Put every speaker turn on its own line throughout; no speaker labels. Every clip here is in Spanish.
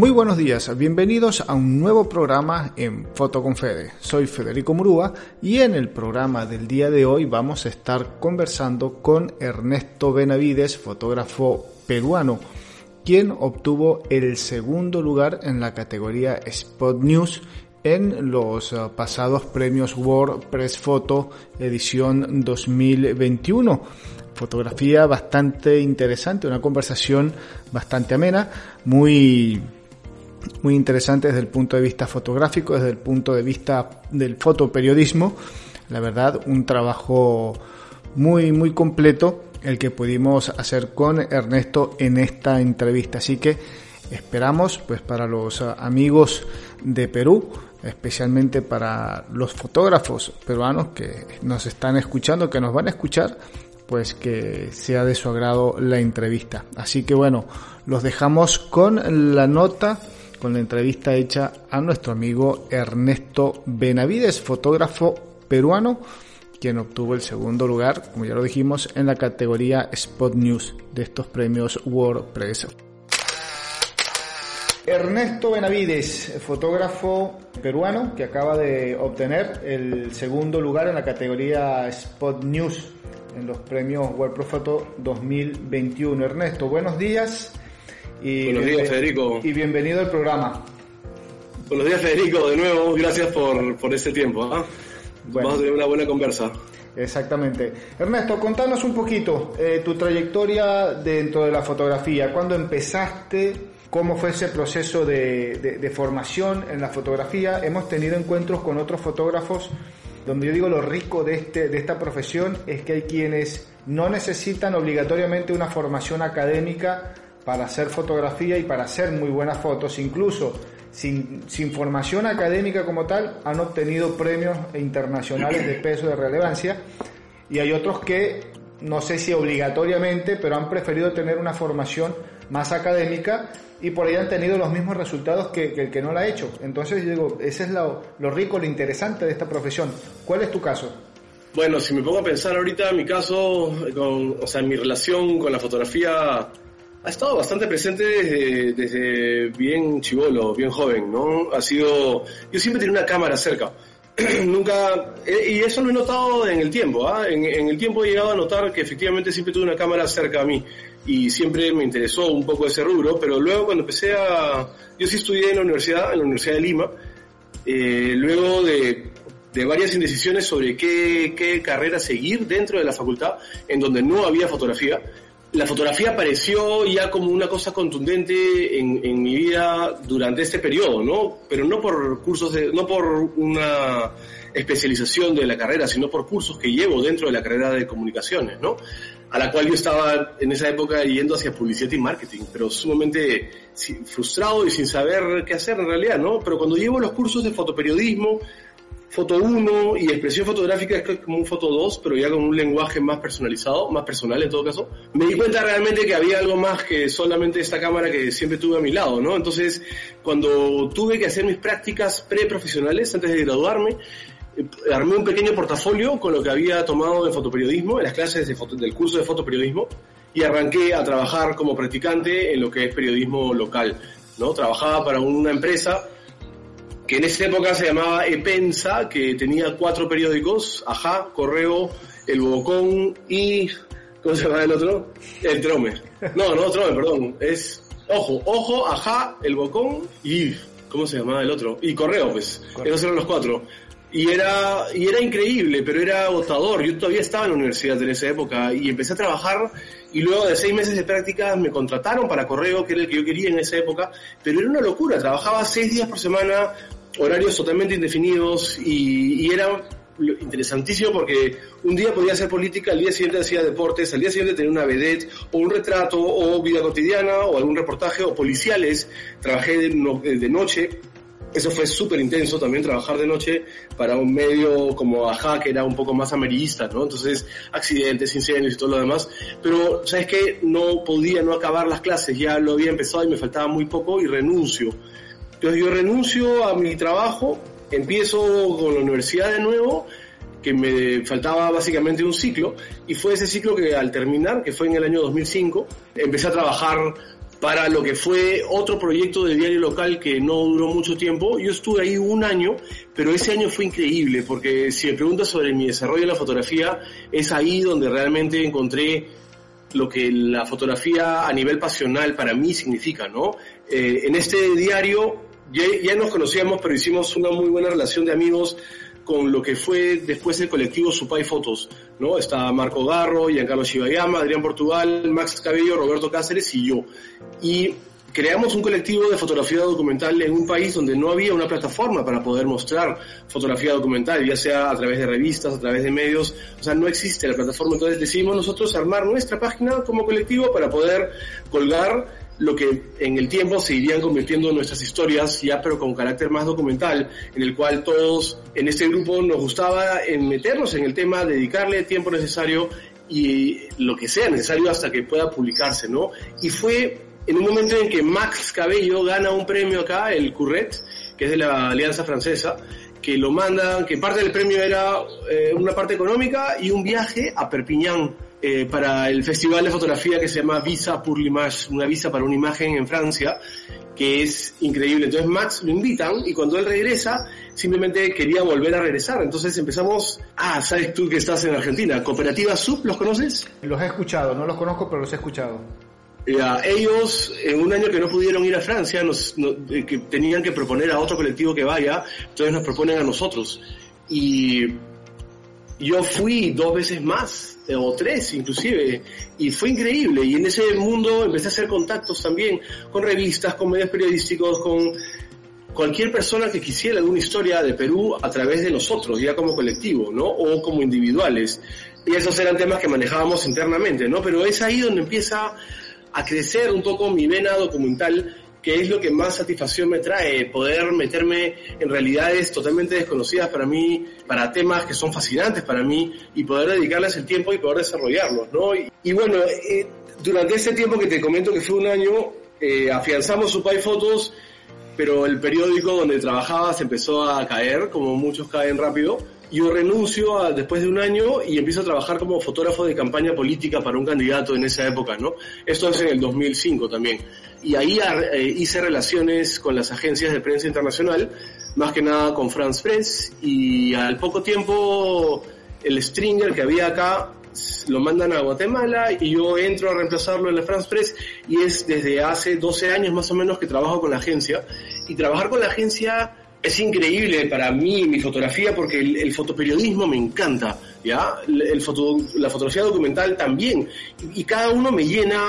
Muy buenos días, bienvenidos a un nuevo programa en Foto con Fede. Soy Federico Murúa y en el programa del día de hoy vamos a estar conversando con Ernesto Benavides, fotógrafo peruano, quien obtuvo el segundo lugar en la categoría Spot News en los uh, pasados premios World Press Photo edición 2021. Fotografía bastante interesante, una conversación bastante amena, muy muy interesante desde el punto de vista fotográfico, desde el punto de vista del fotoperiodismo. La verdad, un trabajo muy, muy completo el que pudimos hacer con Ernesto en esta entrevista. Así que esperamos, pues, para los amigos de Perú, especialmente para los fotógrafos peruanos que nos están escuchando, que nos van a escuchar, pues que sea de su agrado la entrevista. Así que bueno, los dejamos con la nota con la entrevista hecha a nuestro amigo Ernesto Benavides, fotógrafo peruano, quien obtuvo el segundo lugar, como ya lo dijimos, en la categoría Spot News de estos premios WordPress. Ernesto Benavides, fotógrafo peruano que acaba de obtener el segundo lugar en la categoría Spot News en los premios WordPress Photo 2021. Ernesto, buenos días.
Y Buenos días, Federico.
Y bienvenido al programa.
Buenos días, Federico, de nuevo. Gracias por, por este tiempo. ¿eh? Bueno. Vamos a tener una buena conversa.
Exactamente. Ernesto, contanos un poquito eh, tu trayectoria dentro de la fotografía. ¿Cuándo empezaste? ¿Cómo fue ese proceso de, de, de formación en la fotografía? Hemos tenido encuentros con otros fotógrafos donde yo digo lo rico de, este, de esta profesión es que hay quienes no necesitan obligatoriamente una formación académica para hacer fotografía y para hacer muy buenas fotos, incluso sin, sin, formación académica como tal, han obtenido premios internacionales de peso de relevancia y hay otros que, no sé si obligatoriamente, pero han preferido tener una formación más académica y por ahí han tenido los mismos resultados que, el que no la ha hecho. Entonces, digo, ese es lo, lo rico, lo interesante de esta profesión. ¿Cuál es tu caso?
Bueno, si me pongo a pensar ahorita, mi caso, con, o sea, mi relación con la fotografía ha estado bastante presente desde, desde bien chivolo, bien joven, ¿no? Ha sido, yo siempre tenía una cámara cerca. Nunca, y eso lo he notado en el tiempo, ¿ah? En, en, el tiempo he llegado a notar que efectivamente siempre tuve una cámara cerca a mí y siempre me interesó un poco ese rubro, pero luego cuando empecé a, yo sí estudié en la universidad, en la Universidad de Lima, eh, luego de, de varias indecisiones sobre qué, qué carrera seguir dentro de la facultad, en donde no había fotografía, la fotografía apareció ya como una cosa contundente en, en, mi vida durante este periodo, ¿no? Pero no por cursos de, no por una especialización de la carrera, sino por cursos que llevo dentro de la carrera de comunicaciones, ¿no? A la cual yo estaba en esa época yendo hacia publicidad y marketing, pero sumamente frustrado y sin saber qué hacer en realidad, ¿no? Pero cuando llevo los cursos de fotoperiodismo, Foto 1 y expresión fotográfica es como un Foto 2, pero ya con un lenguaje más personalizado, más personal en todo caso. Me di cuenta realmente que había algo más que solamente esta cámara que siempre tuve a mi lado, ¿no? Entonces, cuando tuve que hacer mis prácticas preprofesionales antes de graduarme, armé un pequeño portafolio con lo que había tomado de fotoperiodismo, en las clases de foto, del curso de fotoperiodismo, y arranqué a trabajar como practicante en lo que es periodismo local, ¿no? Trabajaba para una empresa que en esa época se llamaba Epensa, que tenía cuatro periódicos, Ajá, Correo, El Bocón y... ¿Cómo se llama el otro? El Trome. No, no, Trome, perdón. Es Ojo, Ojo, Ajá, El Bocón y... ¿Cómo se llamaba el otro? Y Correo, pues. Correo. Esos eran los cuatro. Y era, y era increíble, pero era agotador. Yo todavía estaba en la universidad en esa época y empecé a trabajar y luego de seis meses de práctica me contrataron para correo, que era el que yo quería en esa época, pero era una locura. Trabajaba seis días por semana, horarios totalmente indefinidos y, y era interesantísimo porque un día podía hacer política, al día siguiente hacía deportes, al día siguiente tenía una vedette, o un retrato, o vida cotidiana, o algún reportaje, o policiales. Trabajé de, no- de noche, eso fue súper intenso también trabajar de noche para un medio como Ajá, que era un poco más amarillista, ¿no? Entonces, accidentes, incendios y todo lo demás. Pero, ¿sabes qué? No podía no acabar las clases, ya lo había empezado y me faltaba muy poco y renuncio. Entonces yo renuncio a mi trabajo, empiezo con la universidad de nuevo, que me faltaba básicamente un ciclo, y fue ese ciclo que al terminar, que fue en el año 2005, empecé a trabajar para lo que fue otro proyecto de diario local que no duró mucho tiempo. Yo estuve ahí un año, pero ese año fue increíble, porque si me preguntas sobre mi desarrollo en la fotografía, es ahí donde realmente encontré lo que la fotografía a nivel pasional para mí significa, ¿no? Eh, en este diario ya, ya nos conocíamos, pero hicimos una muy buena relación de amigos con lo que fue después el colectivo Supay Fotos, ¿no? Está Marco Garro, Giancarlo Shibayama, Adrián Portugal, Max Cabello, Roberto Cáceres y yo. Y creamos un colectivo de fotografía documental en un país donde no había una plataforma para poder mostrar fotografía documental, ya sea a través de revistas, a través de medios, o sea, no existe la plataforma, entonces decidimos nosotros armar nuestra página como colectivo para poder colgar lo que en el tiempo se irían convirtiendo en nuestras historias, ya pero con carácter más documental, en el cual todos en este grupo nos gustaba meternos en el tema, dedicarle tiempo necesario y lo que sea necesario hasta que pueda publicarse, ¿no? Y fue en un momento en que Max Cabello gana un premio acá, el Curret, que es de la Alianza Francesa, que lo mandan, que parte del premio era eh, una parte económica y un viaje a Perpiñán eh, para el festival de fotografía que se llama Visa pour l'image, una visa para una imagen en Francia, que es increíble. Entonces Max lo invitan y cuando él regresa, simplemente quería volver a regresar. Entonces empezamos, ah, sabes tú que estás en Argentina, Cooperativa Sub, ¿los conoces?
Los he escuchado, no los conozco, pero los he escuchado.
Ya, ellos, en un año que no pudieron ir a Francia, nos, no- eh, que tenían que proponer a otro colectivo que vaya, entonces nos proponen a nosotros. Y yo fui dos veces más, o tres inclusive, y fue increíble. Y en ese mundo empecé a hacer contactos también con revistas, con medios periodísticos, con cualquier persona que quisiera alguna historia de Perú a través de nosotros, ya como colectivo, ¿no? O como individuales. Y esos eran temas que manejábamos internamente, ¿no? Pero es ahí donde empieza a crecer un poco mi vena documental, que es lo que más satisfacción me trae, poder meterme en realidades totalmente desconocidas para mí, para temas que son fascinantes para mí, y poder dedicarles el tiempo y poder desarrollarlos, ¿no? Y, bueno, eh, durante ese tiempo que te comento que fue un año, eh, afianzamos Supay Fotos, pero el periódico donde trabajaba se empezó a caer, como muchos caen rápido. Yo renuncio a- después de un año y empiezo a trabajar como fotógrafo de campaña política para un candidato en esa época, ¿no? Esto es en el 2005 también. Y ahí eh, hice relaciones con las agencias de prensa internacional, más que nada con France Press, y al poco tiempo el stringer que había acá lo mandan a Guatemala y yo entro a reemplazarlo en la France Press y es desde hace 12 años más o menos que trabajo con la agencia y trabajar con la agencia es increíble para mí, mi fotografía, porque el, fotoperiodismo me encanta, ¿ya? El, el foto- la fotografía documental también. Y, y cada uno me llena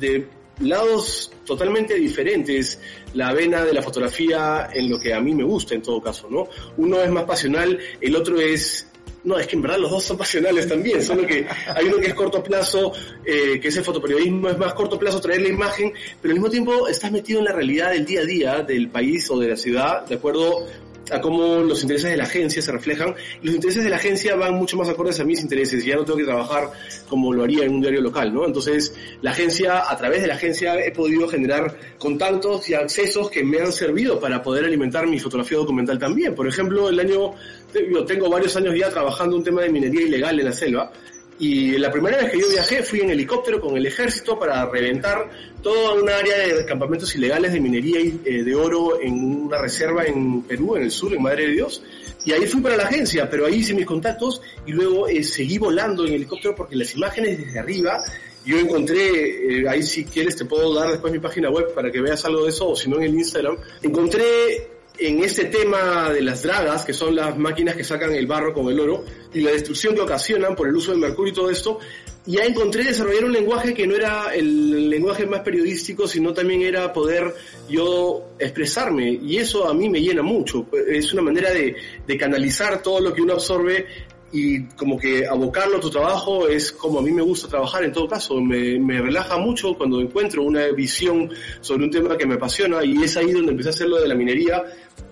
de lados totalmente diferentes la vena de la fotografía en lo que a mí me gusta en todo caso, ¿no? Uno es más pasional, el otro es no, es que en verdad los dos son pasionales también, solo que hay uno que es corto plazo, eh, que es el fotoperiodismo, es más corto plazo traer la imagen, pero al mismo tiempo estás metido en la realidad del día a día del país o de la ciudad, de acuerdo a cómo los intereses de la agencia se reflejan. Los intereses de la agencia van mucho más acordes a mis intereses, ya no tengo que trabajar como lo haría en un diario local, ¿no? Entonces, la agencia, a través de la agencia he podido generar contactos y accesos que me han servido para poder alimentar mi fotografía documental también. Por ejemplo, el año, yo tengo varios años ya trabajando un tema de minería ilegal en la selva. Y la primera vez que yo viajé fui en helicóptero con el ejército para reventar toda una área de campamentos ilegales de minería y, eh, de oro en una reserva en Perú, en el sur, en Madre de Dios. Y ahí fui para la agencia, pero ahí hice mis contactos y luego eh, seguí volando en helicóptero porque las imágenes desde arriba, yo encontré, eh, ahí si quieres te puedo dar después mi página web para que veas algo de eso, o si no en el Instagram, encontré en este tema de las dragas, que son las máquinas que sacan el barro con el oro, y la destrucción que ocasionan por el uso del mercurio y todo esto, ya encontré desarrollar un lenguaje que no era el lenguaje más periodístico, sino también era poder yo expresarme. Y eso a mí me llena mucho. Es una manera de, de canalizar todo lo que uno absorbe y como que abocarlo a tu trabajo es como a mí me gusta trabajar en todo caso, me, me, relaja mucho cuando encuentro una visión sobre un tema que me apasiona y es ahí donde empecé a hacer lo de la minería,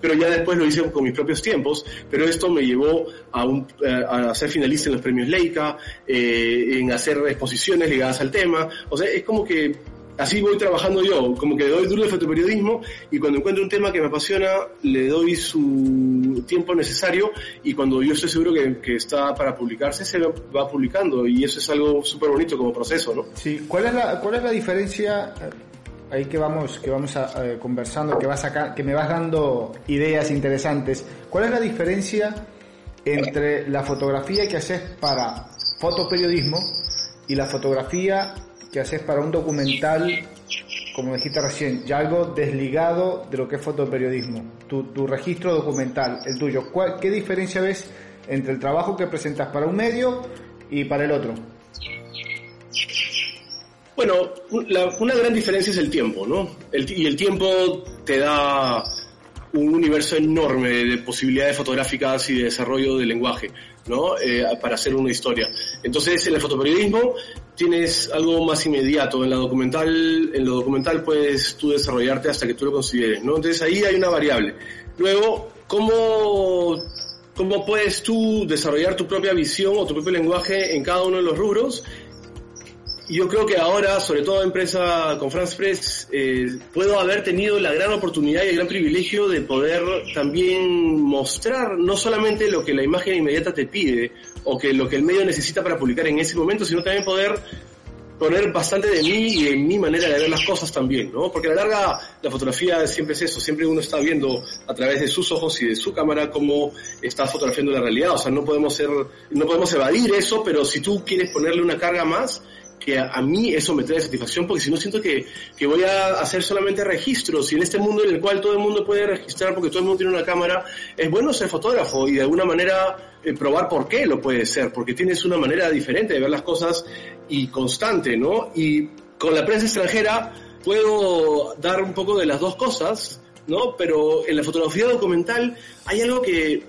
pero ya después lo hice con mis propios tiempos, pero esto me llevó a, un, a ser finalista en los premios Leica, eh, en hacer exposiciones ligadas al tema, o sea, es como que así voy trabajando yo, como que le doy duro el fotoperiodismo y cuando encuentro un tema que me apasiona, le doy su tiempo necesario y cuando yo estoy seguro que, que está para publicarse, se va publicando y eso es algo súper bonito como proceso, ¿no?
Sí, ¿cuál es la, cuál es la diferencia? eh, Ahí que vamos, que vamos a, eh, conversando, que vas acá, que me vas dando ideas interesantes. ¿Cuál es la diferencia entre la fotografía que haces para fotoperiodismo y la fotografía que haces para un documental, como dijiste recién, ya algo desligado de lo que es fotoperiodismo? Tu, tu registro documental, el tuyo. ¿Cuál- ¿Qué diferencia ves entre el trabajo que presentas para un medio y para el otro?
Bueno, la- una gran diferencia es el tiempo, ¿no? El, y el tiempo te da un universo enorme de posibilidades fotográficas y de desarrollo del lenguaje, ¿no? Eh, para hacer una historia. Entonces, en el fotoperiodismo tienes algo más inmediato. En la documental, en lo documental puedes tú desarrollarte hasta que tú lo consideres, ¿no? Entonces ahí hay una variable. Luego, ¿cómo, cómo puedes tú desarrollar tu propia visión o tu propio lenguaje en cada uno de los rubros? Yo creo que ahora, sobre todo en prensa con France Press, eh, puedo haber tenido la gran oportunidad y el gran privilegio de poder también mostrar no solamente lo que la imagen inmediata te pide o que lo que el medio necesita para publicar en ese momento, sino también poder poner bastante de mí y en mi manera de ver las cosas también, ¿no? Porque a la larga la fotografía siempre es eso, siempre uno está viendo a través de sus ojos y de su cámara cómo está fotografiando la realidad, o sea, no podemos ser, no podemos evadir eso, pero si tú quieres ponerle una carga más, que a, mí eso me trae satisfacción porque si no siento que, que voy a hacer solamente registros y en este mundo en el cual todo el mundo puede registrar porque todo el mundo tiene una cámara, es bueno ser fotógrafo y de alguna manera eh, probar por qué lo puede ser, porque tienes una manera diferente de ver las cosas y constante, ¿no? Y con la prensa extranjera puedo dar un poco de las dos cosas, ¿no? Pero en la fotografía documental hay algo que,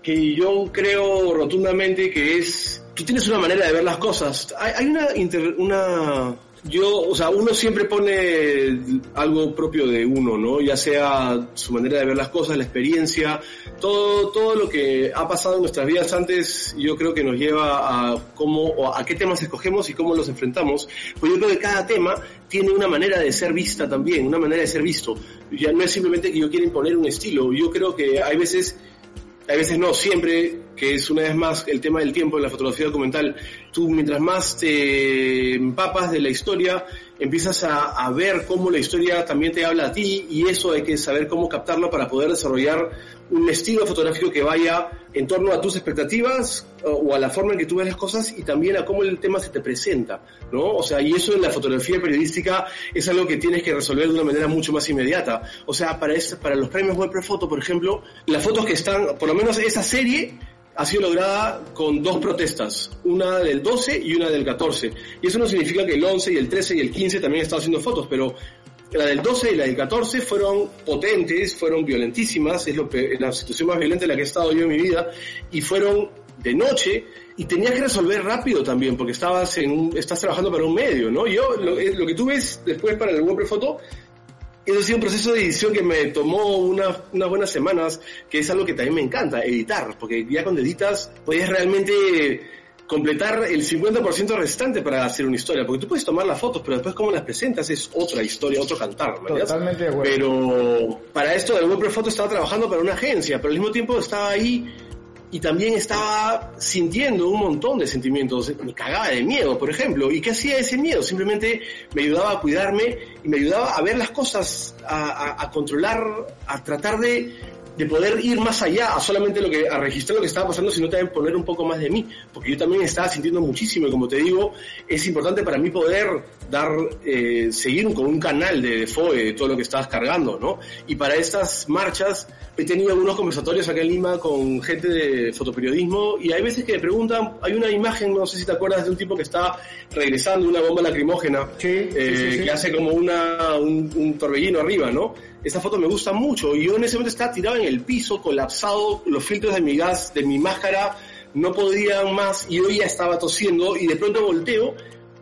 que yo creo rotundamente que es tú tienes una manera de ver las cosas. Hay, hay una, inter- una, yo, o sea, uno siempre pone algo propio de uno, ¿no? Ya sea su manera de ver las cosas, la experiencia, todo, todo lo que ha pasado en nuestras vidas antes, yo creo que nos lleva a cómo, a qué temas escogemos y cómo los enfrentamos. Pues yo creo que cada tema tiene una manera de ser vista también, una manera de ser visto. Ya no es simplemente que yo quiera imponer un estilo. Yo creo que hay veces hay veces no, siempre, que es una vez más el tema del tiempo en la fotografía documental, tú mientras más te empapas de la historia, empiezas a, a, ver cómo la historia también te habla a ti y eso hay que saber cómo captarlo para poder desarrollar un estilo fotográfico que vaya en torno a tus expectativas o, a la forma en que tú ves las cosas y también a cómo el tema se te presenta, ¿no? O sea, y eso en la fotografía periodística es algo que tienes que resolver de una manera mucho más inmediata. O sea, para, este, para los premios Web Foto, por ejemplo, las fotos que están, por lo menos esa serie, ha sido lograda con dos protestas, una del 12 y una del 14. Y eso no significa que el 11 y el 13 y el 15 también están haciendo fotos, pero la del 12 y la del 14 fueron potentes, fueron violentísimas, es lo, la situación más violenta en la que he estado yo en mi vida, y fueron de noche y tenías que resolver rápido también porque estabas en un, estás trabajando para un medio, ¿no? Yo lo, lo que tú ves después para el web foto eso ha sido un proceso de edición que me tomó una, unas buenas semanas, que es algo que también me encanta, editar, porque ya cuando editas puedes realmente completar el 50% restante para hacer una historia, porque tú puedes tomar las fotos, pero después cómo las presentas es otra historia, otro cantar, ¿verdad?
Totalmente de acuerdo.
Pero para esto del web foto estaba trabajando para una agencia, pero al mismo tiempo estaba ahí y también estaba sintiendo un montón de sentimientos. Me cagaba de miedo, por ejemplo. ¿Y qué hacía ese miedo? Simplemente me ayudaba a cuidarme y me ayudaba a ver las cosas, a, a, a controlar, a tratar de de poder ir más allá a solamente lo que, a registrar lo que estaba pasando, sino también poner un poco más de mí, porque yo también estaba sintiendo muchísimo y como te digo, es importante para mí poder dar, eh, seguir con un canal de, de FOE, de todo lo que estabas cargando, ¿no? Y para estas marchas he tenido algunos conversatorios acá en Lima con gente de fotoperiodismo y hay veces que me preguntan, hay una imagen, no sé si te acuerdas, de un tipo que está regresando una bomba lacrimógena,
Sí,
eh,
sí, sí, sí.
que hace como una, un, un torbellino arriba, ¿no? Esta foto me gusta mucho. Yo en ese momento estaba tirado en el piso, colapsado, los filtros de mi gas, de mi máscara no podían más y yo ya estaba tosiendo y de pronto volteo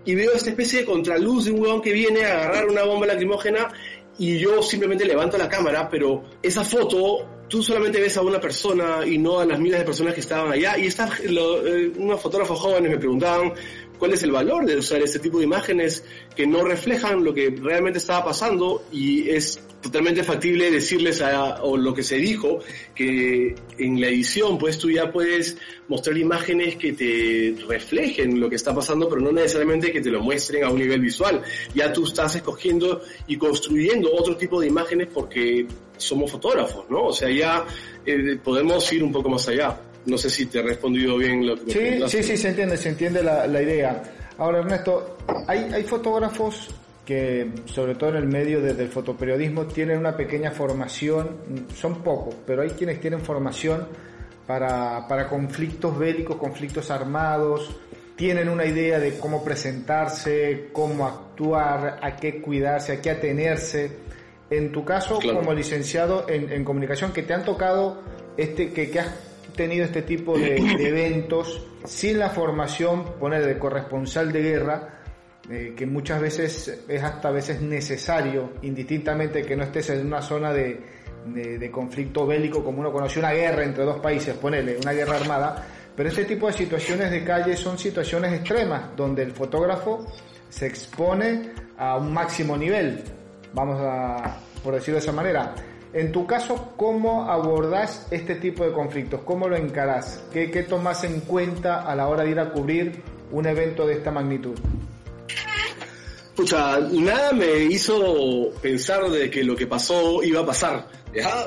y veo esta especie de contraluz de un huevón que viene a agarrar una bomba lacrimógena y yo simplemente levanto la cámara, pero esa foto tú solamente ves a una persona y no a las miles de personas que estaban allá. Y esta, lo, eh, unos fotógrafos jóvenes me preguntaban cuál es el valor de usar este tipo de imágenes que no reflejan lo que realmente estaba pasando y es totalmente factible decirles a, o lo que se dijo que en la edición pues tú ya puedes mostrar imágenes que te reflejen lo que está pasando pero no necesariamente que te lo muestren a un nivel visual. Ya tú estás escogiendo y construyendo otro tipo de imágenes porque somos fotógrafos no o sea ya eh, podemos ir un poco más allá. No sé si te he respondido bien lo que
Sí, sí, sí, se entiende, se entiende la, la idea. Ahora, Ernesto, hay, hay fotógrafos que, sobre todo en el medio de- del fotoperiodismo, tienen una pequeña formación, son pocos, pero hay quienes tienen formación para, para conflictos bélicos, conflictos armados, tienen una idea de cómo presentarse, cómo actuar, a qué cuidarse, a qué atenerse. En tu caso,
Claro.
como licenciado en, en comunicación, que te han tocado, este, que, que has tenido este tipo de, de eventos sin la formación, poner de corresponsal de guerra, eh, que muchas veces es hasta a veces necesario, indistintamente que no estés en una zona de, de, de conflicto bélico, como uno conoció una guerra entre dos países, ponele, una guerra armada, pero este tipo de situaciones de calle son situaciones extremas, donde el fotógrafo se expone a un máximo nivel, vamos a, por decirlo de esa manera. En tu caso, ¿cómo abordás este tipo de conflictos? ¿Cómo lo encarás? ¿Qué, qué tomás en cuenta a la hora de ir a cubrir un evento de esta magnitud?
Pucha, nada me hizo pensar de que lo que pasó iba a pasar.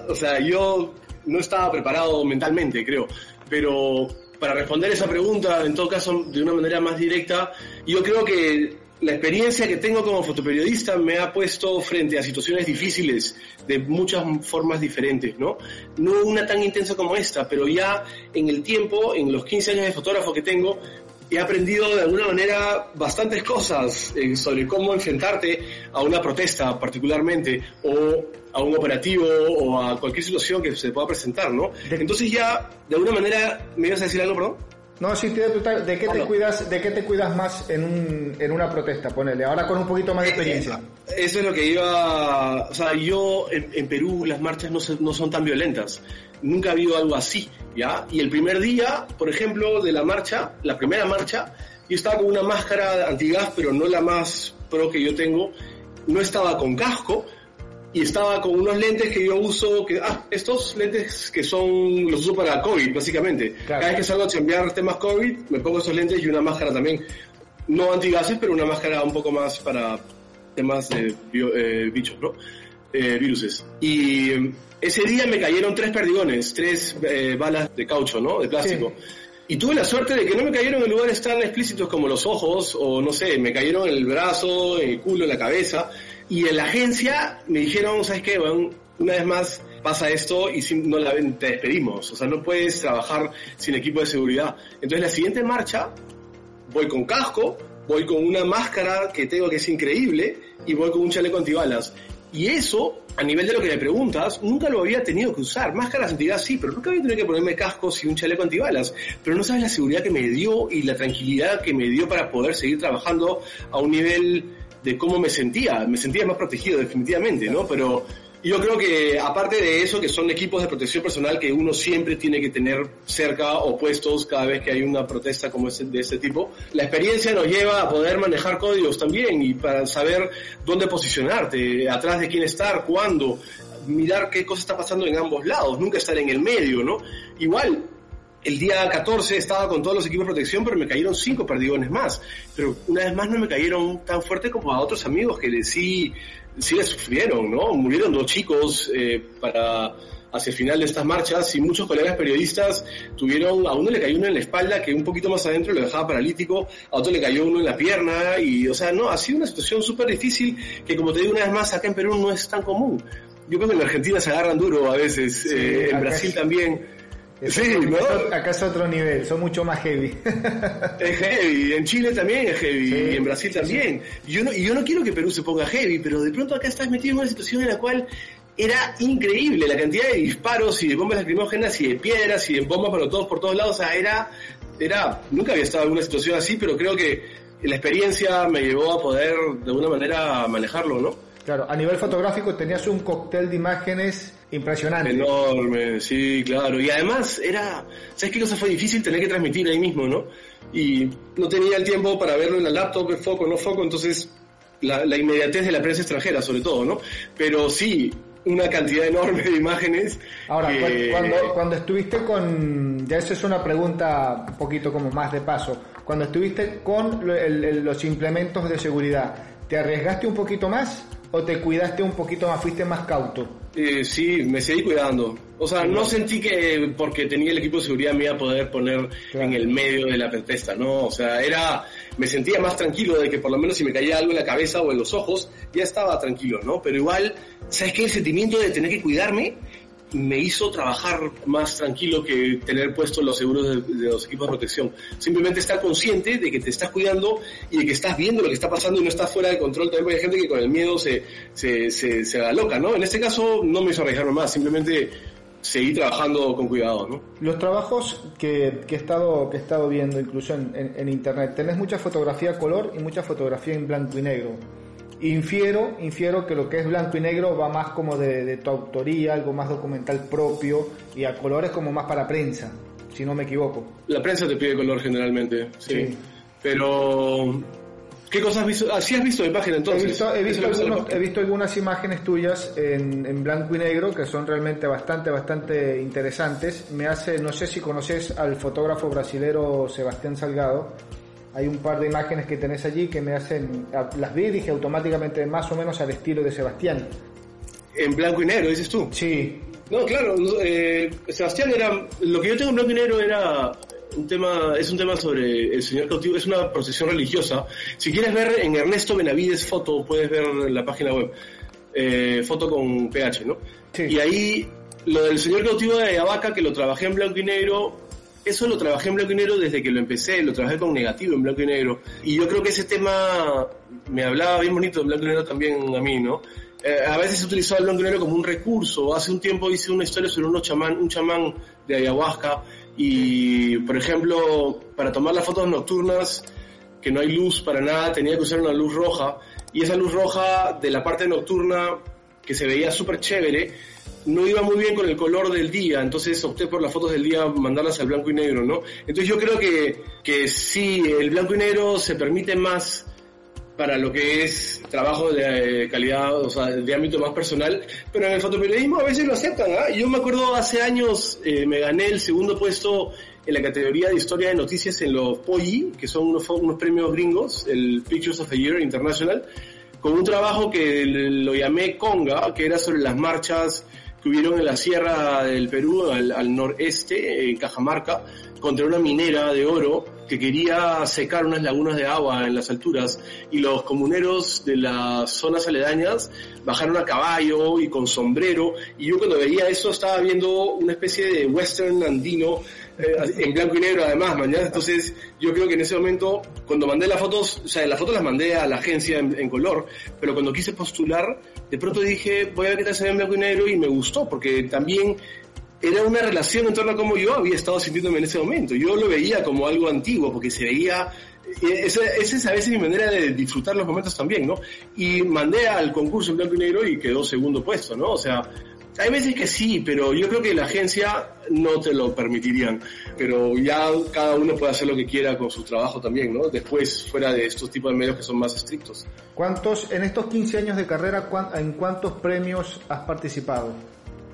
O sea, yo no estaba preparado mentalmente, creo. Pero para responder esa pregunta, en todo caso, de una manera más directa, yo creo que la experiencia que tengo como fotoperiodista me ha puesto frente a situaciones difíciles de muchas formas diferentes, ¿no? No una tan intensa como esta, pero ya en el tiempo, en los 15 años de fotógrafo que tengo, he aprendido de alguna manera bastantes cosas eh, sobre cómo enfrentarte a una protesta particularmente o a un operativo o a cualquier situación que se pueda presentar, ¿no? Entonces ya, de alguna manera, ¿me ibas a decir algo, perdón?
No, sí, te- total, ¿de qué te
Hola.
cuidas, de qué te cuidas más en, un, en una protesta? Ponele, ahora con un poquito más de experiencia.
Eso es lo que iba, o sea, yo en, en Perú las marchas no, se- no son tan violentas. Nunca ha habido algo así, ¿ya? Y el primer día, por ejemplo, de la marcha, la primera marcha, yo estaba con una máscara antigas, pero no la más pro que yo tengo. No estaba con casco y estaba con unos lentes que yo uso, que, ah, estos lentes que son, los uso para COVID, básicamente.
Claro.
Cada vez que salgo a chambear temas COVID, me pongo esos lentes y una máscara también. No antigases, pero una máscara un poco más para temas de bio- eh, bichos, ¿no? Eh, viruses. Y eh, ese día me cayeron tres perdigones, tres eh, balas de caucho, ¿no? De plástico. Y tuve la suerte de que no me cayeron en lugares tan explícitos como los ojos, o no sé, me cayeron en el brazo, en el culo, en la cabeza. Y en la agencia me dijeron, ¿sabes qué? Bueno, una vez más pasa esto y no la te despedimos. O sea, no puedes trabajar sin equipo de seguridad. Entonces la siguiente marcha voy con casco, voy con una máscara que tengo que es increíble y voy con un chaleco antibalas. Y eso, a nivel de lo que me preguntas, nunca lo había tenido que usar. Máscaras antibalas sí, pero nunca había tenido que ponerme cascos y un chaleco antibalas. Pero no sabes la seguridad que me dio y la tranquilidad que me dio para poder seguir trabajando a un nivel de cómo me sentía. Me sentía más protegido definitivamente, ¿no? Pero yo creo que aparte de eso, que son equipos de protección personal que uno siempre tiene que tener cerca o puestos cada vez que hay una protesta como ese, de este tipo, la experiencia nos lleva a poder manejar códigos también y para saber dónde posicionarte, atrás de quién estar, cuándo, mirar qué cosa está pasando en ambos lados, nunca estar en el medio, ¿no? Igual, el día 14 estaba con todos los equipos de protección, pero me cayeron cinco perdigones más. Pero una vez más no me cayeron tan fuerte como a otros amigos que sí, sí le sufrieron, ¿no? Murieron dos chicos eh, para hacia el final de estas marchas y muchos colegas periodistas tuvieron, a uno le cayó uno en la espalda que un poquito más adentro lo dejaba paralítico, a otro le cayó uno en la pierna y, o sea, no, ha sido una situación súper difícil que como te digo una vez más, acá en Perú no es tan común. Yo creo que en Argentina se agarran duro a veces, eh, en Brasil también.
Sí, ¿no? Acá es otro nivel, son mucho más heavy.
Es heavy, en Chile también es heavy, y en Brasil también. Yo, no, y yo no quiero que Perú se ponga heavy, pero de pronto acá estás metido en una situación en la cual era increíble la cantidad de disparos y de bombas lacrimógenas y de piedras y de bombas para todos por todos lados. O sea, era, era, nunca había estado en una situación así, pero creo que la experiencia me llevó a poder de alguna manera manejarlo, ¿no?
Claro, a nivel fotográfico tenías un cóctel de imágenes impresionante.
Enorme, sí, claro. Y además era, ¿sabes qué cosa fue difícil tener que transmitir ahí mismo, no? Y no tenía el tiempo para verlo en la laptop, foco, no foco, entonces la, la inmediatez de la prensa extranjera sobre todo, ¿no? Pero sí, una cantidad enorme de imágenes.
Ahora, cuando, cuando estuviste con, ya eso es una pregunta un poquito como más de paso, cuando estuviste con los implementos de seguridad, ¿te arriesgaste un poquito más? ¿O te cuidaste un poquito más, fuiste más cauto?
Eh, sí, me seguí cuidando. O sea, no sentí que porque tenía el equipo de seguridad me iba a poder poner en el medio de la protesta, ¿no? O sea, era, me sentía más tranquilo de que por lo menos si me caía algo en la cabeza o en los ojos, ya estaba tranquilo, ¿no? Pero igual, ¿sabes qué? El sentimiento de tener que cuidarme me hizo trabajar más tranquilo que tener puestos los seguros de, los equipos de protección. Simplemente estar consciente de que te estás cuidando y de que estás viendo lo que está pasando y no estás fuera de control. También hay gente que con el miedo se, se, se, se aloca, ¿no? En este caso no me hizo arriesgarme más, simplemente seguí trabajando con cuidado, ¿no?
Los trabajos que, que he, estado, que he estado viendo incluso en, en, en internet, tenés mucha fotografía color y mucha fotografía en blanco y negro. Infiero, infiero que lo que es blanco y negro va más como de, de, tu autoría, algo más documental propio, y a colores como más para prensa, si no me equivoco.
La prensa te pide color generalmente, sí. sí. Pero, ¿qué cosas has visto? Ah, sí has visto la página entonces.
He visto, he visto, algunos, he visto algunas imágenes tuyas en, en, blanco y negro que son realmente bastante, bastante interesantes. Me hace, no sé si conoces al fotógrafo brasilero Sebastián Salgado hay un par de imágenes que tenés allí que me hacen, las vi y dije automáticamente más o menos al estilo de Sebastián.
En blanco y negro, dices tú.
Sí.
No, claro, eh, Sebastián era, lo que yo tengo en blanco y negro era un tema, es un tema sobre el Señor cautivo, es una procesión religiosa. Si quieres ver en Ernesto Benavides foto, puedes ver en la página web, eh, foto con PH, ¿no? Sí. Y ahí, lo del Señor cautivo de Ayabaca, que lo trabajé en blanco y negro, eso lo trabajé en blanco y negro desde que lo empecé, lo trabajé con negativo en blanco y negro. Y yo creo que ese tema me hablaba bien bonito en blanco y negro también a mí, ¿no? Eh, a veces se utilizó el blanco y negro como un recurso. Hace un tiempo hice una historia sobre unos chamán, un chamán de ayahuasca y, por ejemplo, para tomar las fotos nocturnas, que no hay luz para nada, tenía que usar una luz roja y esa luz roja de la parte nocturna que se veía súper chévere, no iba muy bien con el color del día, entonces opté por las fotos del día mandarlas al blanco y negro, ¿no? Entonces yo creo que, que sí, el blanco y negro se permite más para lo que es trabajo de calidad, o sea, de ámbito más personal, pero en el fotoperiodismo a veces lo aceptan, ¿ah? Yo me acuerdo hace años eh, me gané el segundo puesto en la categoría de historia de noticias en los POI, que son unos, unos premios gringos, el Pictures of the Year International, con un trabajo que lo llamé Conga, que era sobre las marchas que hubieron en la sierra del Perú, al, al noreste, en Cajamarca, contra una minera de oro que quería secar unas lagunas de agua en las alturas. Y los comuneros de las zonas aledañas bajaron a caballo y con sombrero. Y yo cuando veía eso estaba viendo una especie de western andino eh, en blanco y negro además, mañana. Entonces, yo creo que en ese momento, cuando mandé las fotos, o sea, las fotos las mandé a la agencia en, color, pero cuando quise postular, de pronto dije, voy a ver qué tal se ve en blanco y negro, y me gustó, porque también era una relación en torno a cómo yo había estado sintiéndome en ese momento. Yo lo veía como algo antiguo, porque se veía esa, esa, es a veces mi manera de disfrutar los momentos también, ¿no? Y mandé al concurso en blanco y negro y quedó segundo puesto, ¿no? O sea, hay veces que sí, pero yo creo que la agencia no te lo permitirían. Pero ya cada uno puede hacer lo que quiera con su trabajo también, ¿no? Después, fuera de estos tipos de medios que son más estrictos.
¿Cuántos, en estos 15 años de carrera, en cuántos premios has participado?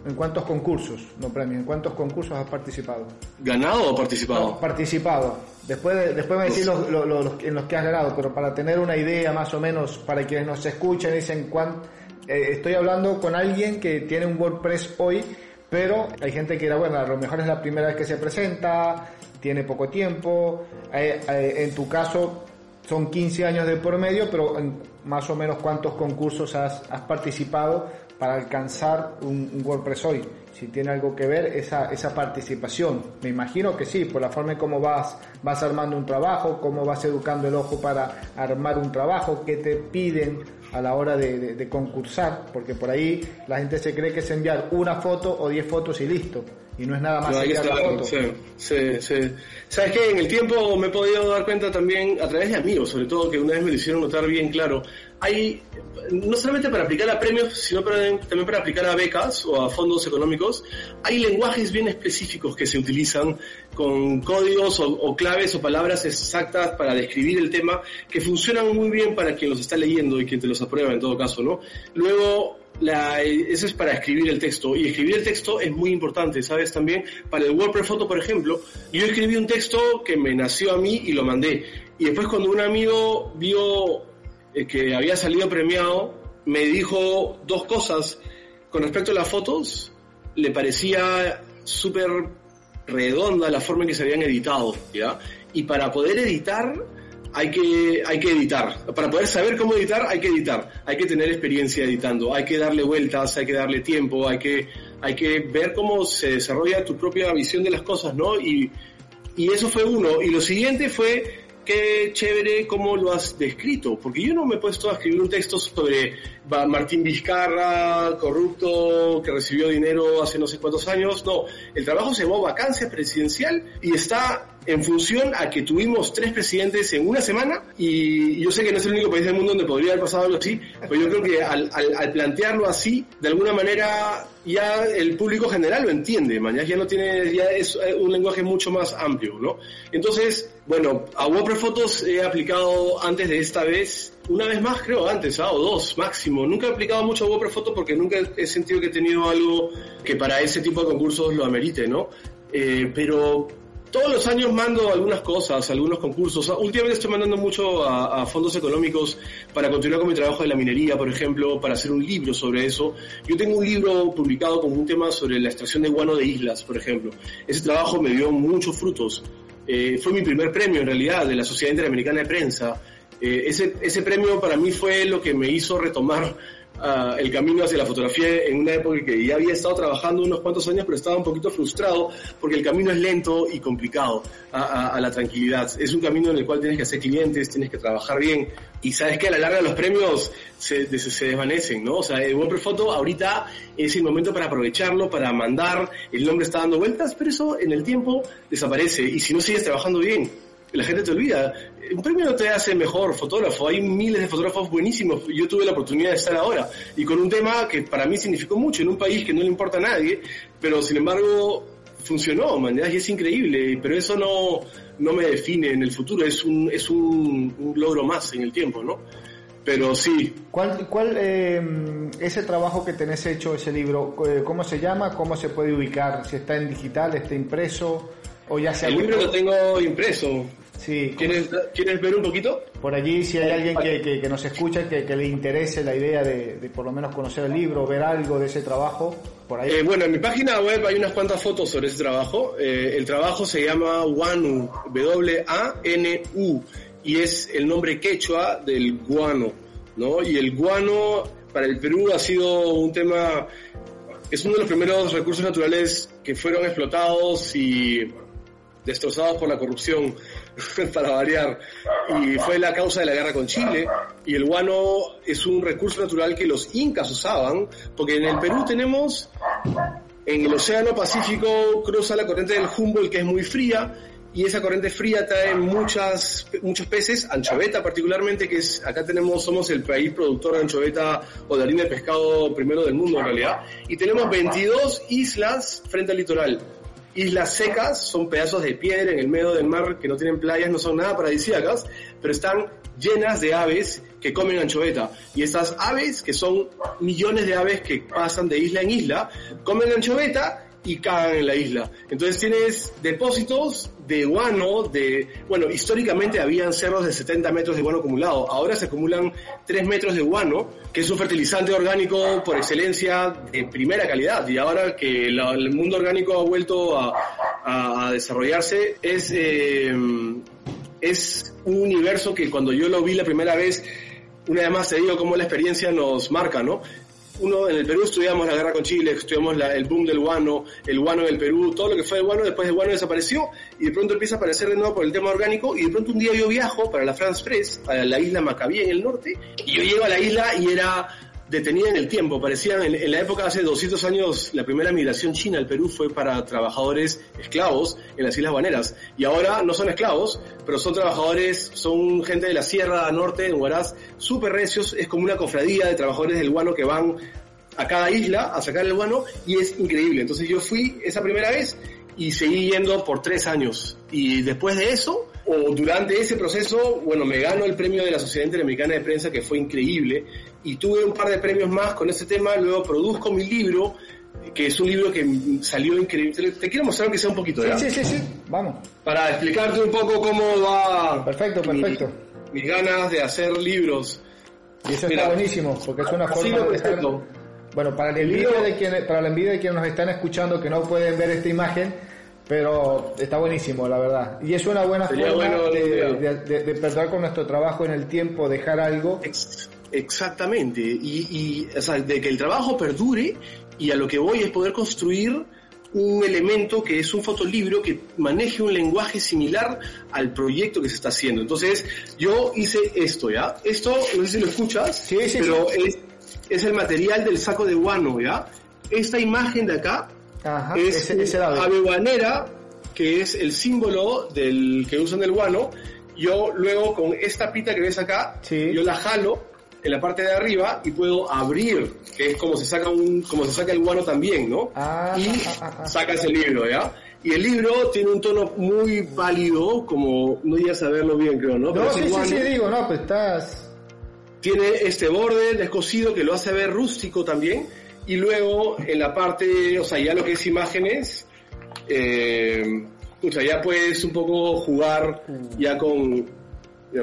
¿En cuántos concursos? No premios, ¿en cuántos concursos has participado?
¿Ganado o participado?
No, participado. Después, de, después me decís los, los, los, en los que has ganado, pero para tener una idea más o menos, para quienes nos escuchan, dicen cuánto eh, estoy hablando con alguien que tiene un WordPress hoy, pero hay gente que era, bueno, a lo mejor es la primera vez que se presenta, tiene poco tiempo, eh, eh, en tu caso son 15 años de por medio, pero en más o menos cuántos concursos has, participado para alcanzar un, WordPress hoy si tiene algo que ver esa, esa participación. Me imagino que sí, por la forma en cómo vas, vas armando un trabajo, cómo vas educando el ojo para armar un trabajo, qué te piden a la hora de, de, concursar, porque por ahí la gente se cree que es enviar una foto o diez fotos y listo. Y no es nada más
No,
enviar la foto.
sí, sí, sí. Sabes que en el tiempo me he podido dar cuenta también, a través de amigos, sobre todo, que una vez me lo hicieron notar bien claro. Hay, no solamente para aplicar a premios, sino también para aplicar a becas o a fondos económicos, hay lenguajes bien específicos que se utilizan con códigos o, claves o palabras exactas para describir el tema que funcionan muy bien para quien los está leyendo y quien te los aprueba en todo caso, ¿no? Luego, la, eso es para escribir el texto y escribir el texto es muy importante, ¿sabes? También para el WordPress Photo, por ejemplo, yo escribí un texto que me nació a mí y lo mandé. Y después cuando un amigo vio que había salido premiado, me dijo dos cosas. Con respecto a las fotos, le parecía súper redonda la forma en que se habían editado, ¿ya? Y para poder editar hay que, hay que editar. Para poder saber cómo editar hay que editar. Hay que tener experiencia editando. Hay que darle vueltas, hay que darle tiempo, hay que, hay que ver cómo se desarrolla tu propia visión de las cosas, ¿no? Y, y eso fue uno. Y lo siguiente fue qué chévere cómo lo has descrito, porque yo no me he puesto a escribir un texto sobre Martín Vizcarra, corrupto, que recibió dinero hace no sé cuántos años. No, el trabajo se llamó vacancia presidencial y está en función a que tuvimos tres presidentes en una semana y yo sé que no es el único país del mundo donde podría haber pasado algo así, pero yo creo que al, al, al plantearlo así, de alguna manera ya el público general lo entiende, man, ya, no tiene, ya es eh, un lenguaje mucho más amplio, ¿no? Entonces, bueno, a WordPress Photos he aplicado antes de esta vez, una vez más creo antes, ¿ah? o dos máximo. Nunca he aplicado mucho a WordPress Photos porque nunca he sentido que he tenido algo que para ese tipo de concursos lo amerite, ¿no? Eh, pero todos los años mando algunas cosas, algunos concursos. Últimamente estoy mandando mucho a, a, fondos económicos para continuar con mi trabajo de la minería, por ejemplo, para hacer un libro sobre eso. Yo tengo un libro publicado con un tema sobre la extracción de guano de islas, por ejemplo. Ese trabajo me dio muchos frutos. Eh, fue mi primer premio, en realidad, de la Sociedad Interamericana de Prensa. Eh, ese premio para mí fue lo que me hizo retomar Uh, el camino hacia la fotografía en una época que ya había estado trabajando unos cuantos años, pero estaba un poquito frustrado porque el camino es lento y complicado a, a, la tranquilidad. Es un camino en el cual tienes que hacer clientes, tienes que trabajar bien y sabes que a la larga los premios se, se, desvanecen, ¿no? O sea, el WordPress Photo ahorita es el momento para aprovecharlo, para mandar, el nombre está dando vueltas, pero eso en el tiempo desaparece y si no sigues trabajando bien, la gente te olvida. Un premio no te hace mejor fotógrafo, hay miles de fotógrafos buenísimos. Yo tuve la oportunidad de estar ahora y con un tema que para mí significó mucho en un país que no le importa a nadie, pero sin embargo funcionó, man, y es increíble, pero eso no, no me define en el futuro, es un, es un, un logro más en el tiempo, ¿no? Pero sí.
¿Cuál, cuál eh, ese trabajo que tenés hecho, ese libro, eh, cómo se llama, cómo se puede ubicar? Si está en digital, está impreso o ya se
El libro lo tengo impreso.
Sí.
¿Quieres, ¿Quieres ver un poquito?
Por allí, si hay alguien que, que, que nos escucha, que, que, le interese la idea de, de, por lo menos conocer el libro, ver algo de ese trabajo, por ahí.
Eh, bueno, en mi página web hay unas cuantas fotos sobre ese trabajo. Eh, el trabajo se llama WANU, W-A-N-U, y es el nombre quechua del guano, ¿no? Y el guano para el Perú ha sido un tema, es uno de los primeros recursos naturales que fueron explotados y destrozados por la corrupción, para variar, y fue la causa de la guerra con Chile, y el guano es un recurso natural que los incas usaban, porque en el Perú tenemos, en el Océano Pacífico cruza la corriente del Humboldt que es muy fría, y esa corriente fría trae muchas, muchos peces, anchoveta particularmente, que es, acá tenemos, somos el país productor de anchoveta o de harina de pescado primero del mundo en realidad, y tenemos 22 islas frente al litoral, islas secas, son pedazos de piedra en el medio del mar que no tienen playas, no son nada paradisíacas, pero están llenas de aves que comen anchoveta. Y estas aves, que son millones de aves que pasan de isla en isla, comen anchoveta y cagan en la isla. Entonces tienes depósitos de guano, de, bueno, históricamente habían cerros de 70 metros de guano acumulado, ahora se acumulan 3 metros de guano, que es un fertilizante orgánico por excelencia de primera calidad, y ahora que el mundo orgánico ha vuelto a, a- a desarrollarse, es, eh, es un universo que cuando yo lo vi la primera vez, una vez más te digo cómo la experiencia nos marca, ¿no? Uno en el Perú estudiamos la guerra con Chile, estudiamos la- el boom del guano, el guano en el Perú, todo lo que fue el guano, después el guano desapareció y de pronto empieza a aparecer de nuevo por el tema orgánico y de pronto un día yo viajo para la France Press, a la isla Macabí en el norte, y yo llego a la isla y era detenida en el tiempo. Parecían, en, la época hace 200 años, la primera migración china al Perú fue para trabajadores esclavos en las Islas Baneras. Y ahora no son esclavos, pero son trabajadores, son gente de la Sierra Norte, en Huaraz, súper recios. Es como una cofradía de trabajadores del guano que van a cada isla a sacar el guano y es increíble. Entonces yo fui esa primera vez y seguí yendo por tres años. Y después de eso, o durante ese proceso, bueno, me gano el premio de la Sociedad Interamericana de Prensa, que fue increíble, y tuve un par de premios más con este tema, luego produzco mi libro, que es un libro que salió increíble. Te, quiero mostrar que sea un poquito, ¿ya?
Sí, sí, sí, sí, vamos.
Para explicarte un poco cómo va...
Perfecto,
mi-
perfecto.
mis ganas de hacer libros.
Y eso
Mira.
está buenísimo, porque es una forma de dejar... Bueno, para la
El
envidia de quienes, para la envidia de quienes nos están escuchando que no pueden ver esta imagen, pero está buenísimo, la verdad. Y es una buena
Sería
forma
bueno,
de, de, de- de perder con nuestro trabajo en el tiempo, dejar algo.
Ex- exactamente. Y, y, o sea, de que el trabajo perdure y a lo que voy es poder construir un elemento que es un fotolibro que maneje un lenguaje similar al proyecto que se está haciendo. Entonces, yo hice esto, ¿ya? Esto, no sé si lo escuchas,
Sí, sí,
pero Es, es el material del saco de guano, ¿ya? Esta imagen de acá
Ajá,
es
ese, ese
que es el símbolo del que usan el guano. Yo luego con esta pita que ves acá,
Sí.
yo la jalo en la parte de arriba y puedo abrir, que es como se saca un, como se saca el guano también, ¿no?
Ah,
y
ah, ah, ah.
sacas el libro, ¿ya? Y el libro tiene un tono muy pálido, como no llegas a verlo bien, creo, ¿no? Pero
No, sí,
el
sí,
guano
sí, digo, no, pues estás...
tiene este borde descosido que lo hace ver rústico también y luego en la parte, o sea, ya lo que es imágenes, eh, pucha, ya puedes un poco jugar ya con...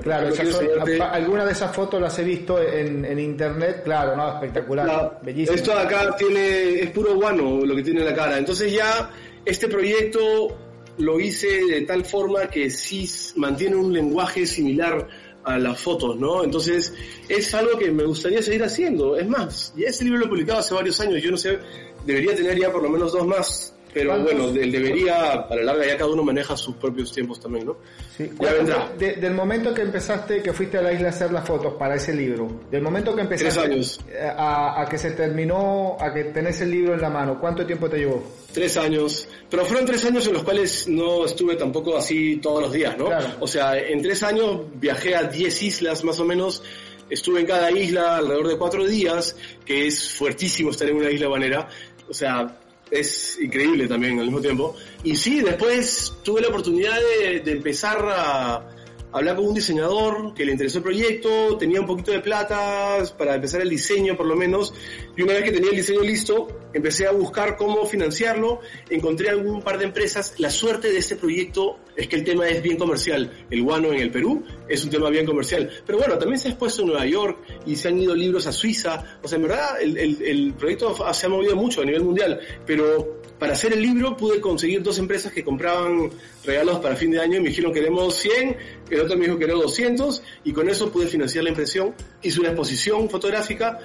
Claro,
enseñarte-
a- alguna de esas fotos las he visto en, en internet, claro, no, espectacular,
la-
bellísimo.
esto de acá tiene, es puro guano lo que tiene en la cara. Entonces ya este proyecto lo hice de tal forma que sí mantiene un lenguaje similar a las fotos, ¿no? Entonces es algo que me gustaría seguir haciendo. Es más, ya este libro lo he publicado hace varios años, yo no sé, debería tener ya por lo menos dos más. Pero
¿Cuántos?
bueno, debería, para la larga ya cada uno maneja sus propios tiempos también, ¿no?
Sí.
Ya vendrá.
De- del momento que empezaste, que fuiste a la isla a hacer las fotos para ese libro, del momento que empezaste
Tres años.
A, a que se terminó, a que tenés el libro en la mano, ¿cuánto tiempo te llevó?
Tres años, pero fueron tres años en los cuales no estuve tampoco así todos los días, ¿no?
Claro.
O sea, en tres años viajé a diez islas más o menos, estuve en cada isla alrededor de cuatro días, que es fuertísimo estar en una isla banera, o sea, es increíble también al mismo tiempo. Y sí, después tuve la oportunidad de, empezar a hablar con un diseñador que le interesó el proyecto, tenía un poquito de plata para empezar el diseño por lo menos, y una vez que tenía el diseño listo, empecé a buscar cómo financiarlo, encontré algún par de empresas, la suerte de este proyecto es que el tema es bien comercial, el guano en el Perú es un tema bien comercial, pero bueno, también se ha expuesto en Nueva York y se han ido libros a Suiza, o sea, en verdad el, el- el proyecto se ha movido mucho a nivel mundial, pero para hacer el libro pude conseguir dos empresas que compraban regalos para fin de año y me dijeron queremos 100, el otro me dijo queremos 200 y con eso pude financiar la impresión, hice una exposición fotográfica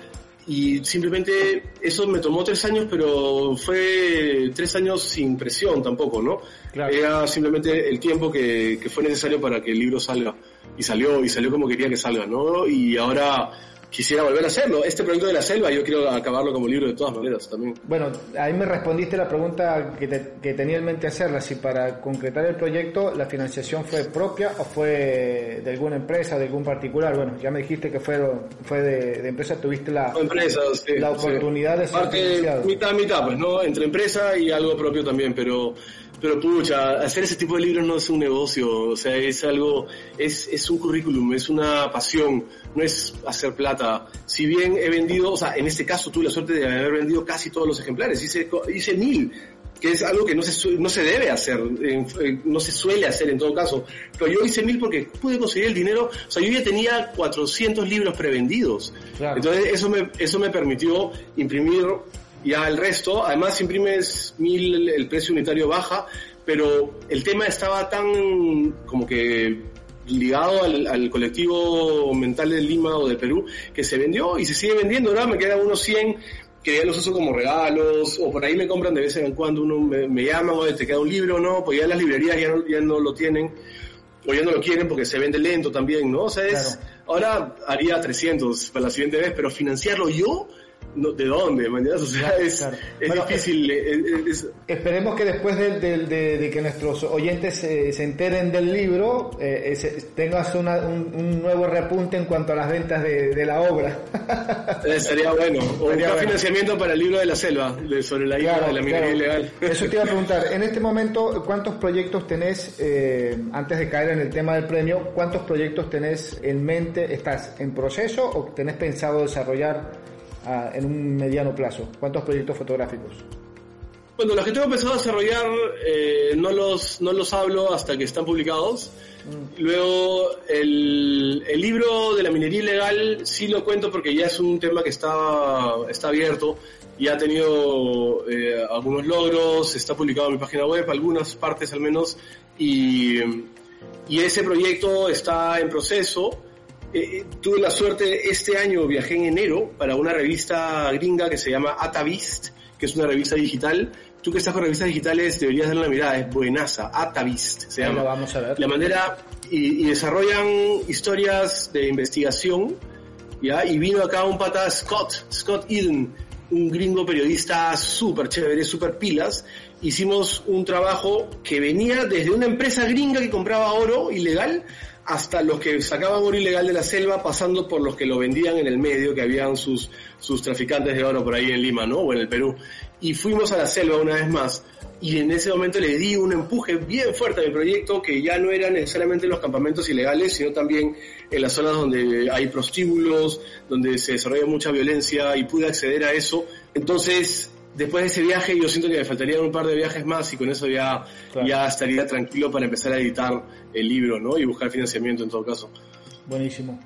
y simplemente eso me tomó tres años, pero fue tres años sin presión tampoco, ¿no?
Claro.
Era simplemente el tiempo que, que fue necesario para que el libro salga y salió y salió como quería que salga, ¿no? Y ahora quisiera volver a hacerlo. Este proyecto de la selva yo quiero acabarlo como libro de todas maneras también.
Bueno, ahí me respondiste la pregunta que, te- que tenía en mente hacerla, si para concretar el proyecto la financiación fue propia o fue de alguna empresa, de algún particular. Bueno, ya me dijiste que fue, fue de, de empresa, tuviste la,
sí,
la
sí.
oportunidad de ser
Parte
financiado.
mitad, mitad, pues, ¿no? Entre empresa y algo propio también, pero, pero pucha, hacer ese tipo de libros no es un negocio, o sea, es algo, es, es un currículum, es una pasión, no es hacer plata. Si bien he vendido, o sea, en este caso tuve la suerte de haber vendido casi todos los ejemplares, hice, mil, que es algo que no se, no se debe hacer, no se suele hacer en todo caso. Pero yo hice mil porque pude conseguir el dinero, o sea, yo ya tenía 400 libros prevendidos.
Claro.
Entonces eso me, eso me permitió imprimir ya el resto, además imprimes mil, el- precio unitario baja, pero el tema estaba tan como que ligado al, al colectivo mental de Lima o de Perú, que se vendió y se sigue vendiendo, ahora me quedan unos 100 que ya los uso como regalos, o por ahí me compran de vez en cuando, uno me, me llaman, oye, te queda un libro, ¿no? Pues ya las librerías ya no, ya no lo tienen, o ya no lo quieren porque se vende lento también, ¿no? O sea, es, ahora haría 300 para la siguiente vez, pero financiarlo yo, no, ¿de dónde? O sea, es,
claro.
es
Bueno,
difícil, eh, es- es-
Esperemos que después de, de- de- de que nuestros oyentes eh, se enteren del libro, eh, eh, se- tengas una- un, un nuevo repunte en cuanto a las ventas de, la obra.
Eh, Estaría bueno. O
bueno.
financiamiento para el libro de la selva, sobre la isla
Claro,
de la minería
claro.
ilegal.
Eso te iba a preguntar. En este momento, ¿cuántos proyectos tenés, eh, antes de caer en el tema del premio, cuántos proyectos tenés en mente? ¿Estás en proceso o tenés pensado desarrollar ah, en un mediano plazo? ¿Cuántos proyectos fotográficos?
Bueno, los que tengo pensado desarrollar eh, no, los, no los hablo hasta que están publicados. Luego, el, el libro de la minería ilegal sí lo cuento porque ya es un tema que está, está abierto. Ya ha tenido eh, algunos logros, está publicado en mi página web, algunas partes al menos. Y, y ese proyecto está en proceso. Eh, eh, tuve la suerte, este año viajé en enero para una revista gringa que se llama Atavist, que es una revista digital. Tú que estás con revistas digitales deberías darle una mirada, es buenaza, Atavist se llama.
vamos a ver.
La manera, y, y desarrollan historias de investigación, ¿ya? Y vino acá un pata, Scott, Scott Eden, un gringo periodista súper chévere, súper pilas. Hicimos un trabajo que venía desde una empresa gringa que compraba oro ilegal hasta los que sacaban oro ilegal de la selva, pasando por los que lo vendían en el medio, que habían sus, sus traficantes de oro por ahí en Lima, ¿no? O en el Perú. Y fuimos a la selva una vez más. Y en ese momento le di un empuje bien fuerte a mi proyecto, que ya no era necesariamente en los campamentos ilegales, sino también en las zonas donde hay prostíbulos, donde se desarrolla mucha violencia y pude acceder a eso. Entonces, después de ese viaje, yo siento que me faltarían un par de viajes más y con eso ya,
Claro.
ya estaría tranquilo para empezar a editar el libro, ¿no? Y buscar financiamiento en todo caso.
Buenísimo.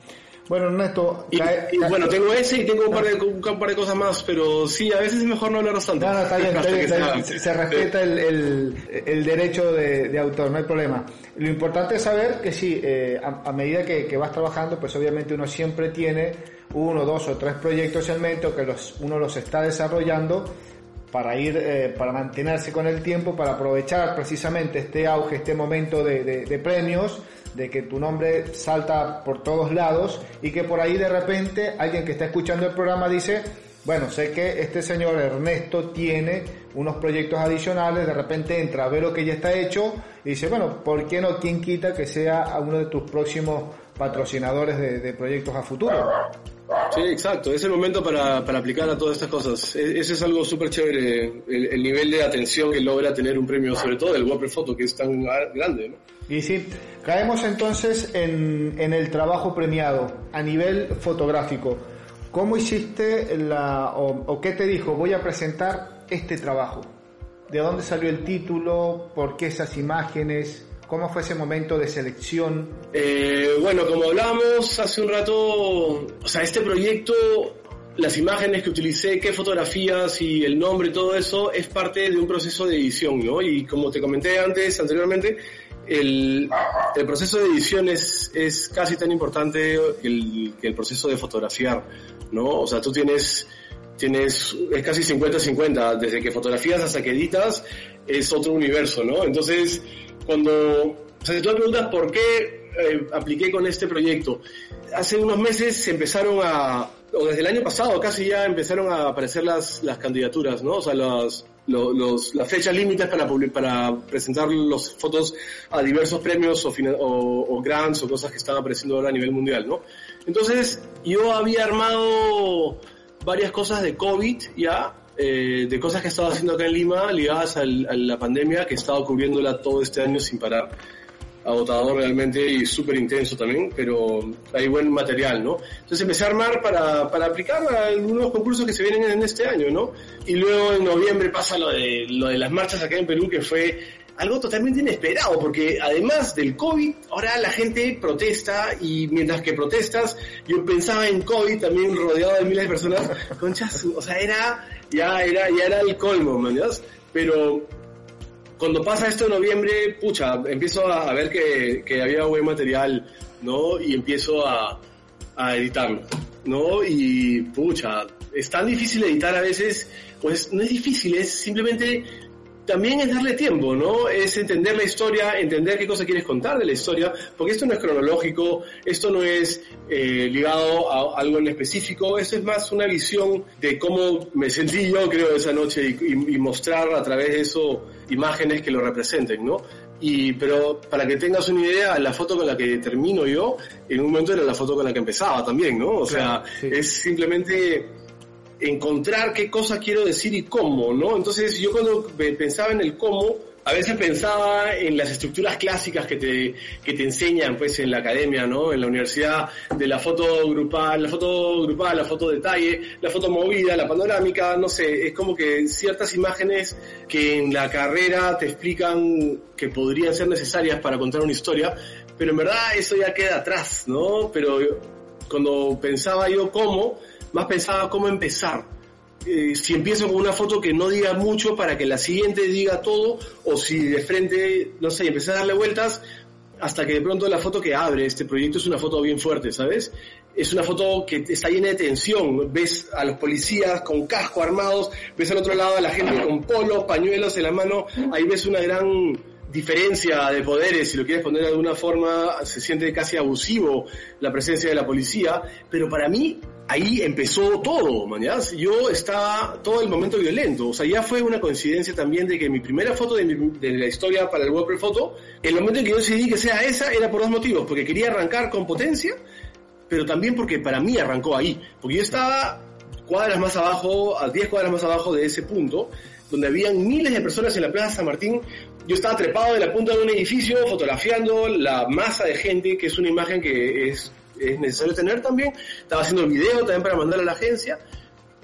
Bueno, Ernesto,
Y,
cae-
y
cae-
bueno, tengo ese y tengo un par, de, un par de cosas más, pero sí, a veces es mejor no hablar bastante.
No, no, está bien, está bien, está bien. Se respeta el, el- el derecho de, de autor, no hay problema. Lo importante es saber que sí, eh, a, a medida que, que vas trabajando, pues obviamente uno siempre tiene uno, dos o tres proyectos en mente o que los, uno los está desarrollando para ir, eh, para mantenerse con el tiempo, para aprovechar precisamente este auge, este momento de, de- de premios, de que tu nombre salta por todos lados y que por ahí de repente alguien que está escuchando el programa dice, bueno, sé que este señor Ernesto tiene unos proyectos adicionales, de repente entra a ver lo que ya está hecho y dice, bueno, ¿por qué no? ¿Quién quita que sea uno de tus próximos patrocinadores de proyectos a futuro?
Sí, exacto. Es el momento para, para aplicar a todas estas cosas. E- Ese es algo súper chévere, el, el nivel de atención que logra tener un premio, sobre todo el Whopper Photo, que es tan grande, ¿no?
Y sí, caemos entonces en, en el trabajo premiado a nivel fotográfico. ¿Cómo hiciste la, o qué te dijo, voy a presentar este trabajo? ¿De dónde salió el título? ¿Por qué esas imágenes? ¿Cómo fue ese momento de selección?
Eh, bueno, como hablábamos hace un rato, o sea, este proyecto, las imágenes que utilicé, qué fotografías y el nombre y todo eso, es parte de un proceso de edición, ¿no? Y como te comenté antes, anteriormente, el, el proceso de edición es, es casi tan importante que el, que el proceso de fotografiar, ¿no? O sea, tú tienes tienes, es casi 50-50, desde que fotografías hasta que editas, es otro universo, ¿no? Entonces, cuando, tú me preguntas por qué eh, apliqué con este proyecto, hace unos meses se empezaron a, o desde el año pasado casi ya empezaron a aparecer las, las candidaturas, ¿no? O sea, las, lo- los, las fechas límites para, para presentar las fotos a diversos premios o, o, o grants o cosas que están apareciendo ahora a nivel mundial, ¿no? Entonces, yo había armado varias cosas de COVID ya, eh, de cosas que estaba haciendo acá en Lima ligadas a la pandemia que he estado cubriéndola todo este año sin parar. Agotador realmente y súper intenso también, pero hay buen material, ¿no? Entonces empecé a armar para, para aplicar a algunos concursos que se vienen en este año, ¿no? Y luego en noviembre pasa lo de, lo de las marchas acá en Perú, que fue algo totalmente inesperado, porque además del COVID, ahora la gente protesta y mientras que protestas, yo pensaba en COVID también rodeado de miles de personas, conchas, o sea, era, ya era, ya era el colmo, ¿me Pero cuando pasa esto en noviembre, pucha, empiezo a, ver que, que, había buen material, ¿no? Y empiezo a, a editarlo, ¿no? Y, pucha, es tan difícil editar a veces, pues no es difícil, es simplemente también es darle tiempo, ¿no? Es entender la historia, entender qué cosa quieres contar de la historia, porque esto no es cronológico, esto no es eh, ligado a algo en específico, esto es más una visión de cómo me sentí yo, creo, esa noche y, mostrar a través de eso imágenes que lo representen, ¿no? Y, pero para que tengas una idea, la foto con la que termino yo, en un momento era la foto con la que empezaba también, ¿no? O sea, es simplemente encontrar qué cosa quiero decir y cómo, ¿no? Entonces yo cuando pensaba en el cómo, a veces pensaba en las estructuras clásicas que te, que te enseñan pues en la academia, ¿no? En la universidad, de la foto grupal, la foto grupal, la foto detalle, la foto movida, la panorámica, no sé, es como que ciertas imágenes que en la carrera te explican que podrían ser necesarias para contar una historia, pero en verdad eso ya queda atrás, ¿no? Pero cuando pensaba yo cómo, más pensaba cómo empezar. Eh, si empiezo con una foto que no diga mucho para que la siguiente diga todo, o si de frente, no sé, empecé a darle vueltas hasta que de pronto la foto que abre este proyecto es una foto bien fuerte, ¿sabes? Es una foto que está llena de tensión. Ves a los policías con casco armados, ves al otro lado a la gente con polos, pañuelos en la mano, ahí ves una gran diferencia de poderes, si lo quieres poner de alguna forma, se siente casi abusivo la presencia de la policía, pero para mí ahí empezó todo, mañana. Yo estaba todo el momento violento, o sea, ya fue una coincidencia también de que mi primera foto de, la historia para el Web Photo, el momento en que yo decidí que sea esa era por dos motivos, porque quería arrancar con potencia, pero también porque para mí arrancó ahí, porque yo estaba cuadras más abajo, a 10 cuadras más abajo de ese punto, donde habían miles de personas en la Plaza San Martín. Yo estaba trepado de la punta de un edificio fotografiando la masa de gente, que es una imagen que es, es necesario tener también. Estaba haciendo el video también para mandar a la agencia.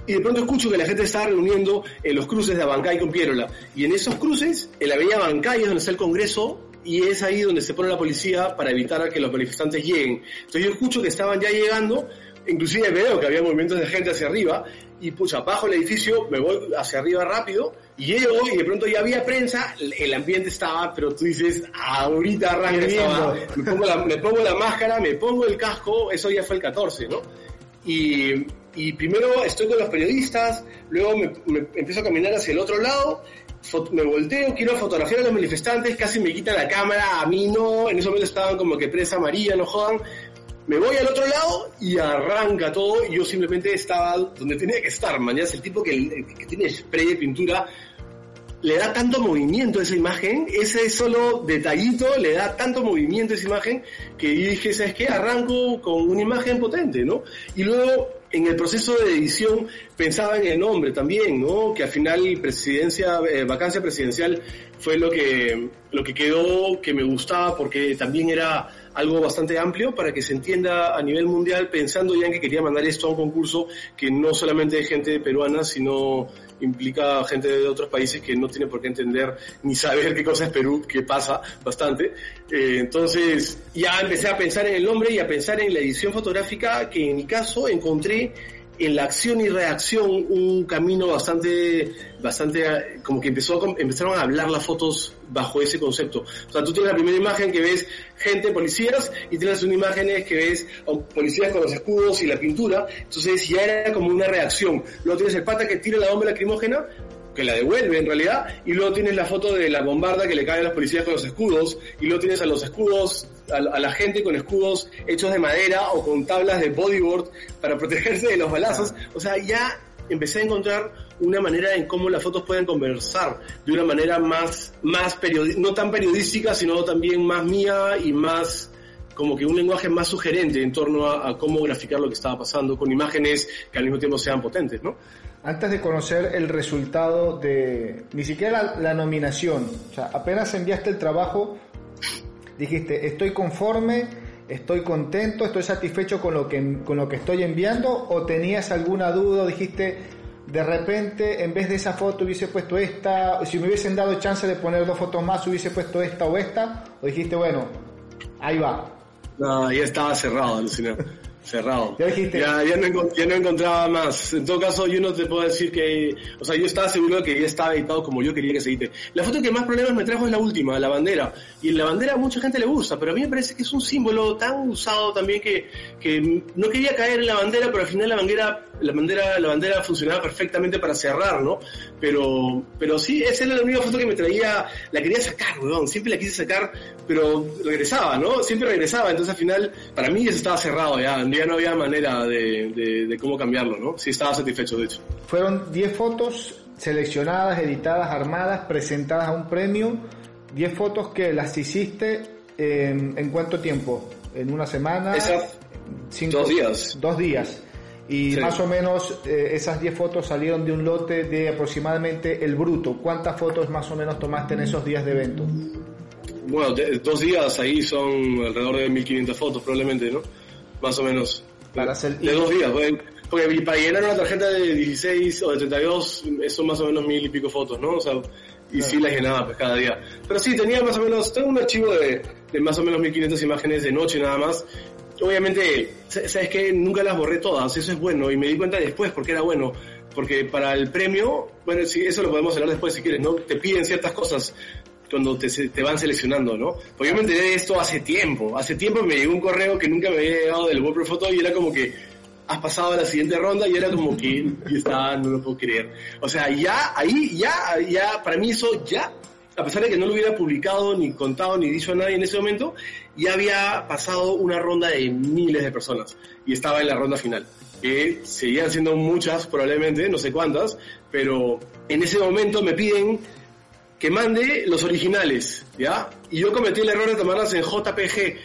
Y de pronto escucho que la gente estaba reuniendo en los cruces de Abancay con Pierola. Y en esos cruces, en la avenida Abancay es donde está el Congreso y es ahí donde se pone la policía para evitar que los manifestantes lleguen. Entonces yo escucho que estaban ya llegando, inclusive veo que había movimientos de gente hacia arriba y pucha, bajo el edificio, me voy hacia arriba rápido, y llego y de pronto ya había prensa, el ambiente estaba, pero tú dices, ahorita arranca me pongo, la, me pongo la máscara, me pongo el casco, eso ya fue el 14, ¿no? Y, y primero estoy con los periodistas, luego me, me empiezo a caminar hacia el otro lado, me volteo, quiero fotografiar a los manifestantes, casi me quitan la cámara, a mí no, en ese momento estaban como que prensa amarilla, no jodan, me voy al otro lado y arranca todo y yo simplemente estaba donde tenía que estar, mañana el tipo que, tiene spray de pintura le da tanto movimiento a esa imagen, ese solo detallito le da tanto movimiento a esa imagen que dije, ¿sabes qué? Arranco con una imagen potente, ¿no? Y luego en el proceso de edición pensaba en el nombre también, ¿no? Que al final presidencia, eh, vacancia presidencial fue lo que, lo que quedó, que me gustaba porque también era algo bastante amplio para que se entienda a nivel mundial, pensando ya en que quería mandar esto a un concurso que no solamente de gente peruana, sino implica gente de otros países que no tiene por qué entender ni saber qué cosa es Perú, qué pasa bastante. Eh, entonces ya empecé a pensar en el nombre y a pensar en la edición fotográfica que en mi caso encontré en la acción y reacción un camino bastante, bastante, como que empezó empezaron a hablar las fotos bajo ese concepto. O sea, tú tienes la primera imagen que ves gente, policías, y tienes una imagen que ves policías con los escudos y la pintura, entonces ya era como una reacción. Luego tienes el pata que tira la bomba lacrimógena, que la devuelve en realidad, y luego tienes la foto de la bombarda que le cae a los policías con los escudos, y luego tienes a los escudos, a, la gente con escudos hechos de madera o con tablas de bodyboard para protegerse de los balazos. O sea, ya empecé a encontrar una manera en cómo las fotos pueden conversar de una manera más, más no tan periodística, sino también más mía y más como que un lenguaje más sugerente en torno a, a, cómo graficar lo que estaba pasando con imágenes que al mismo tiempo sean potentes, ¿no?
Antes de conocer el resultado de ni siquiera la, nominación, o sea, apenas enviaste el trabajo, dijiste, estoy conforme, estoy contento, estoy satisfecho con lo que, con lo que estoy enviando, o tenías alguna duda, dijiste, de repente, en vez de esa foto hubiese puesto esta, si me hubiesen dado chance de poner dos fotos más, hubiese puesto esta o esta, o dijiste, bueno, ahí va.
No, ya estaba cerrado, Lucina. Cerrado.
Ya dijiste.
Ya, ya, no, ya no encontraba más. En todo caso, yo no te puedo decir que. O sea, yo estaba seguro de que ya estaba editado como yo quería que se edite. La foto que más problemas me trajo es la última, la bandera. Y la bandera mucha gente le gusta, pero a mí me parece que es un símbolo tan usado también que, que no quería caer en la bandera, pero al final la bandera, la bandera, la bandera funcionaba perfectamente para cerrar, ¿no? Pero, pero sí, esa era la única foto que me traía, la quería sacar, weón. Siempre la quise sacar, pero regresaba, ¿no? Siempre regresaba. Entonces al final, para mí eso estaba cerrado ya. Ya no había manera de, de, de cómo cambiarlo, ¿no? Sí estaba satisfecho, de hecho.
Fueron 10 fotos seleccionadas, editadas, armadas, presentadas a un premio. 10 fotos que las hiciste en, ¿en cuánto tiempo? ¿En una semana?
Esas-
Cinco-
dos días.
Dos días. Y
Sí.
más o menos eh, esas 10 fotos salieron de un lote de aproximadamente el bruto. ¿Cuántas fotos más o menos tomaste en esos días de evento?
Bueno, de- dos días ahí son alrededor de 1500 fotos probablemente, ¿no? Más o menos.
Para hacer-
De dos días, porque, porque para llenar una tarjeta de 16 o de 32 eh, son más o menos mil y pico fotos, ¿no? O sea, y sí las llenaba pues cada día. Pero sí, tenía más o menos, tengo un archivo de, de más o menos 1500 imágenes de noche nada más. Obviamente, sa- sabes que nunca las borré todas, eso es bueno, y me di cuenta después porque era bueno. Porque para el premio, bueno, sí, eso lo podemos hablar después si quieres, ¿no? Te piden ciertas cosas cuando te, te van seleccionando, ¿no? Porque yo me enteré de esto hace tiempo. Hace tiempo me llegó un correo que nunca me había llegado del Wordpress Photo y era como que has pasado a la siguiente ronda y era como que y estaba, no lo puedo creer. O sea, ya, ahí, ya, ya, para mí eso ya, a pesar de que no lo hubiera publicado, ni contado, ni dicho a nadie en ese momento, ya había pasado una ronda de miles de personas y estaba en la ronda final. Que seguían siendo muchas, probablemente, no sé cuántas, pero en ese momento me piden que mande los originales, ¿ya? Y yo cometí el error de tomarlas en JPG.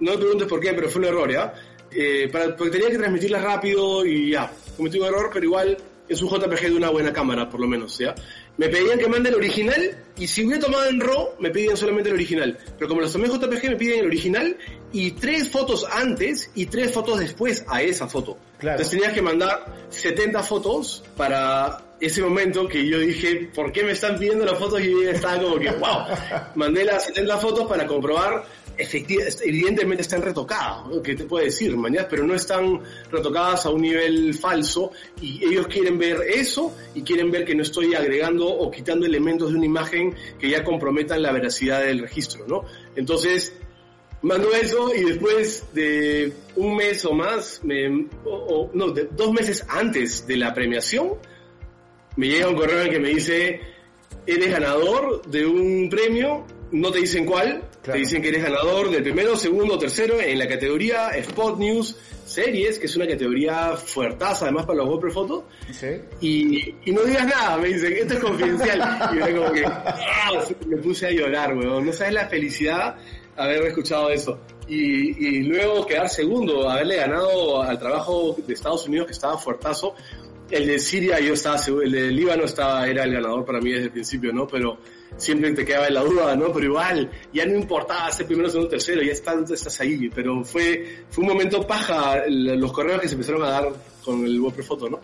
No me preguntes por qué, pero fue un error, ¿ya? Eh, para, porque tenía que transmitirlas rápido y ya. Cometí un error, pero igual es un JPG de una buena cámara, por lo menos, ¿ya? Me pedían que mande el original y si hubiera tomado en RAW, me pedían solamente el original. Pero como los tomé en JPG, me piden el original y tres fotos antes y tres fotos después a esa foto.
Claro.
Entonces tenías que mandar 70 fotos para ese momento que yo dije, ¿por qué me están pidiendo las fotos? Y yo estaba como que, wow. Mandé las 70 fotos para comprobar, efectivamente, evidentemente están retocadas, ¿no? ¿qué te puedo decir, mañana? Pero no están retocadas a un nivel falso y ellos quieren ver eso y quieren ver que no estoy agregando o quitando elementos de una imagen que ya comprometan la veracidad del registro, ¿no? Entonces, mando eso y después de un mes o más, me, o, o- no, de- dos meses antes de la premiación, me llega un correo en que me dice, eres ganador de un premio, no te dicen cuál,
Claro.
te dicen que eres ganador del primero, segundo, tercero en la categoría Spot News Series, que es una categoría fuertaza además para los Photos,
¿Sí?
y, y no digas nada, me dicen, esto es confidencial. Y yo como que, ¡ah! me puse a llorar, weón. No sabes la felicidad haber escuchado eso. Y, luego quedar segundo, haberle ganado al trabajo de Estados Unidos que estaba fuertazo. El de Siria yo estaba seguro, el de Líbano estaba, era el ganador para mí desde el principio, ¿no? Pero siempre te quedaba en la duda, ¿no? Pero igual, ya no importaba ser primero, segundo, tercero, ya estás, estás ahí. Pero fue, fue un momento paja los correos que se empezaron a dar con el WordPress Photo, ¿no?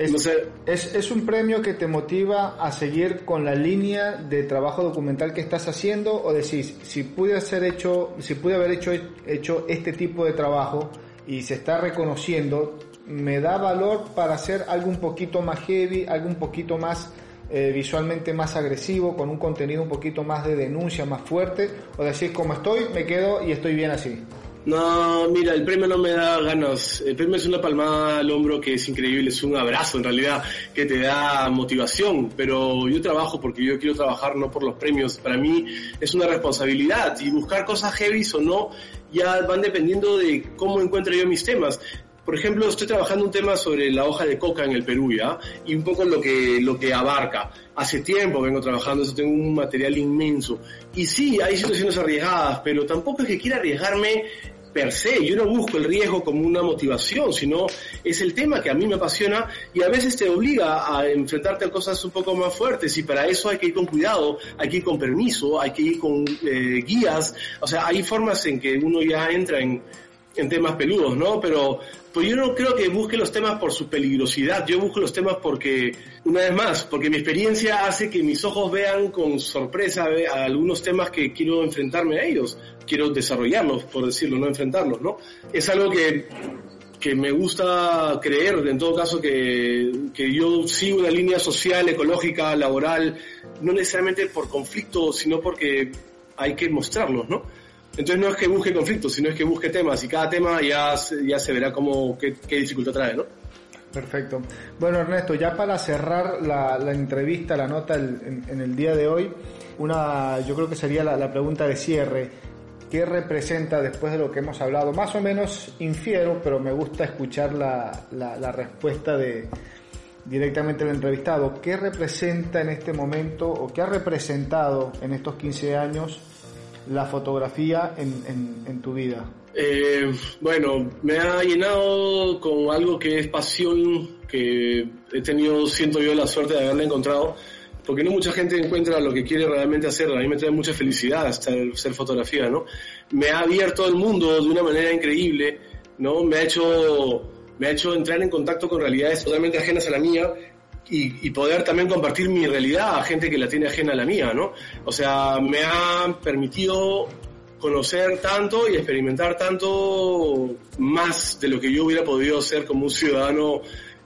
Es,
No sé.
es, es un premio que te motiva a seguir con la línea de trabajo documental que estás haciendo o decís, si pude hacer hecho, si pude haber hecho, hecho este tipo de trabajo y se está reconociendo, me da valor para hacer algo un poquito más heavy, algo un poquito más eh, visualmente más agresivo, con un contenido un poquito más de denuncia, más fuerte, o decís, como estoy, me quedo y estoy bien así.
No, mira, el premio no me da ganas. El premio es una palmada al hombro que es increíble, es un abrazo en realidad que te da motivación. Pero yo trabajo porque yo quiero trabajar, no por los premios. Para mí es una responsabilidad y buscar cosas heavy o no ya van dependiendo de cómo encuentro yo mis temas. Por ejemplo, estoy trabajando un tema sobre la hoja de coca en el Perú, ¿ya? Y un poco lo que, lo que abarca. Hace tiempo vengo trabajando eso, tengo un material inmenso. Y sí, hay situaciones arriesgadas, pero tampoco es que quiera arriesgarme per se, yo no busco el riesgo como una motivación, sino es el tema que a mí me apasiona y a veces te obliga a enfrentarte a cosas un poco más fuertes y para eso hay que ir con cuidado, hay que ir con permiso, hay que ir con eh, guías, o sea, hay formas en que uno ya entra en, en temas peludos, ¿no? Pero pues yo no creo que busque los temas por su peligrosidad, yo busco los temas porque, una vez más, porque mi experiencia hace que mis ojos vean con sorpresa a algunos temas que quiero enfrentarme a ellos, quiero desarrollarlos, por decirlo, no enfrentarlos, ¿no? Es algo que, que me gusta creer, en todo caso, que, que yo sigo una línea social, ecológica, laboral, no necesariamente por conflicto, sino porque hay que mostrarlos, ¿no? Entonces no es que busque conflictos, sino es que busque temas y cada tema ya, ya se verá cómo, qué, dificultad trae, ¿no?
Perfecto. Bueno, Ernesto, ya para cerrar la, entrevista, la nota en, el día de hoy, una, yo creo que sería la, pregunta de cierre. ¿Qué representa después de lo que hemos hablado? Más o menos infiero, pero me gusta escuchar la, la- la respuesta de directamente del entrevistado. ¿Qué representa en este momento o qué ha representado en estos 15 años la fotografía en, en- tu vida?
Eh, bueno, me ha llenado con algo que es pasión, que he tenido, siento yo, la suerte de haberla encontrado, porque no mucha gente encuentra lo que quiere realmente hacer. A mí me trae mucha felicidad ser, ser fotografía, ¿no? Me ha abierto el mundo de una manera increíble, ¿no? Me ha hecho, me ha hecho entrar en contacto con realidades totalmente ajenas a la mía y, poder también compartir mi realidad a gente que la tiene ajena a la mía, ¿no? O sea, me ha permitido conocer tanto y experimentar tanto más de lo que yo hubiera podido hacer como un ciudadano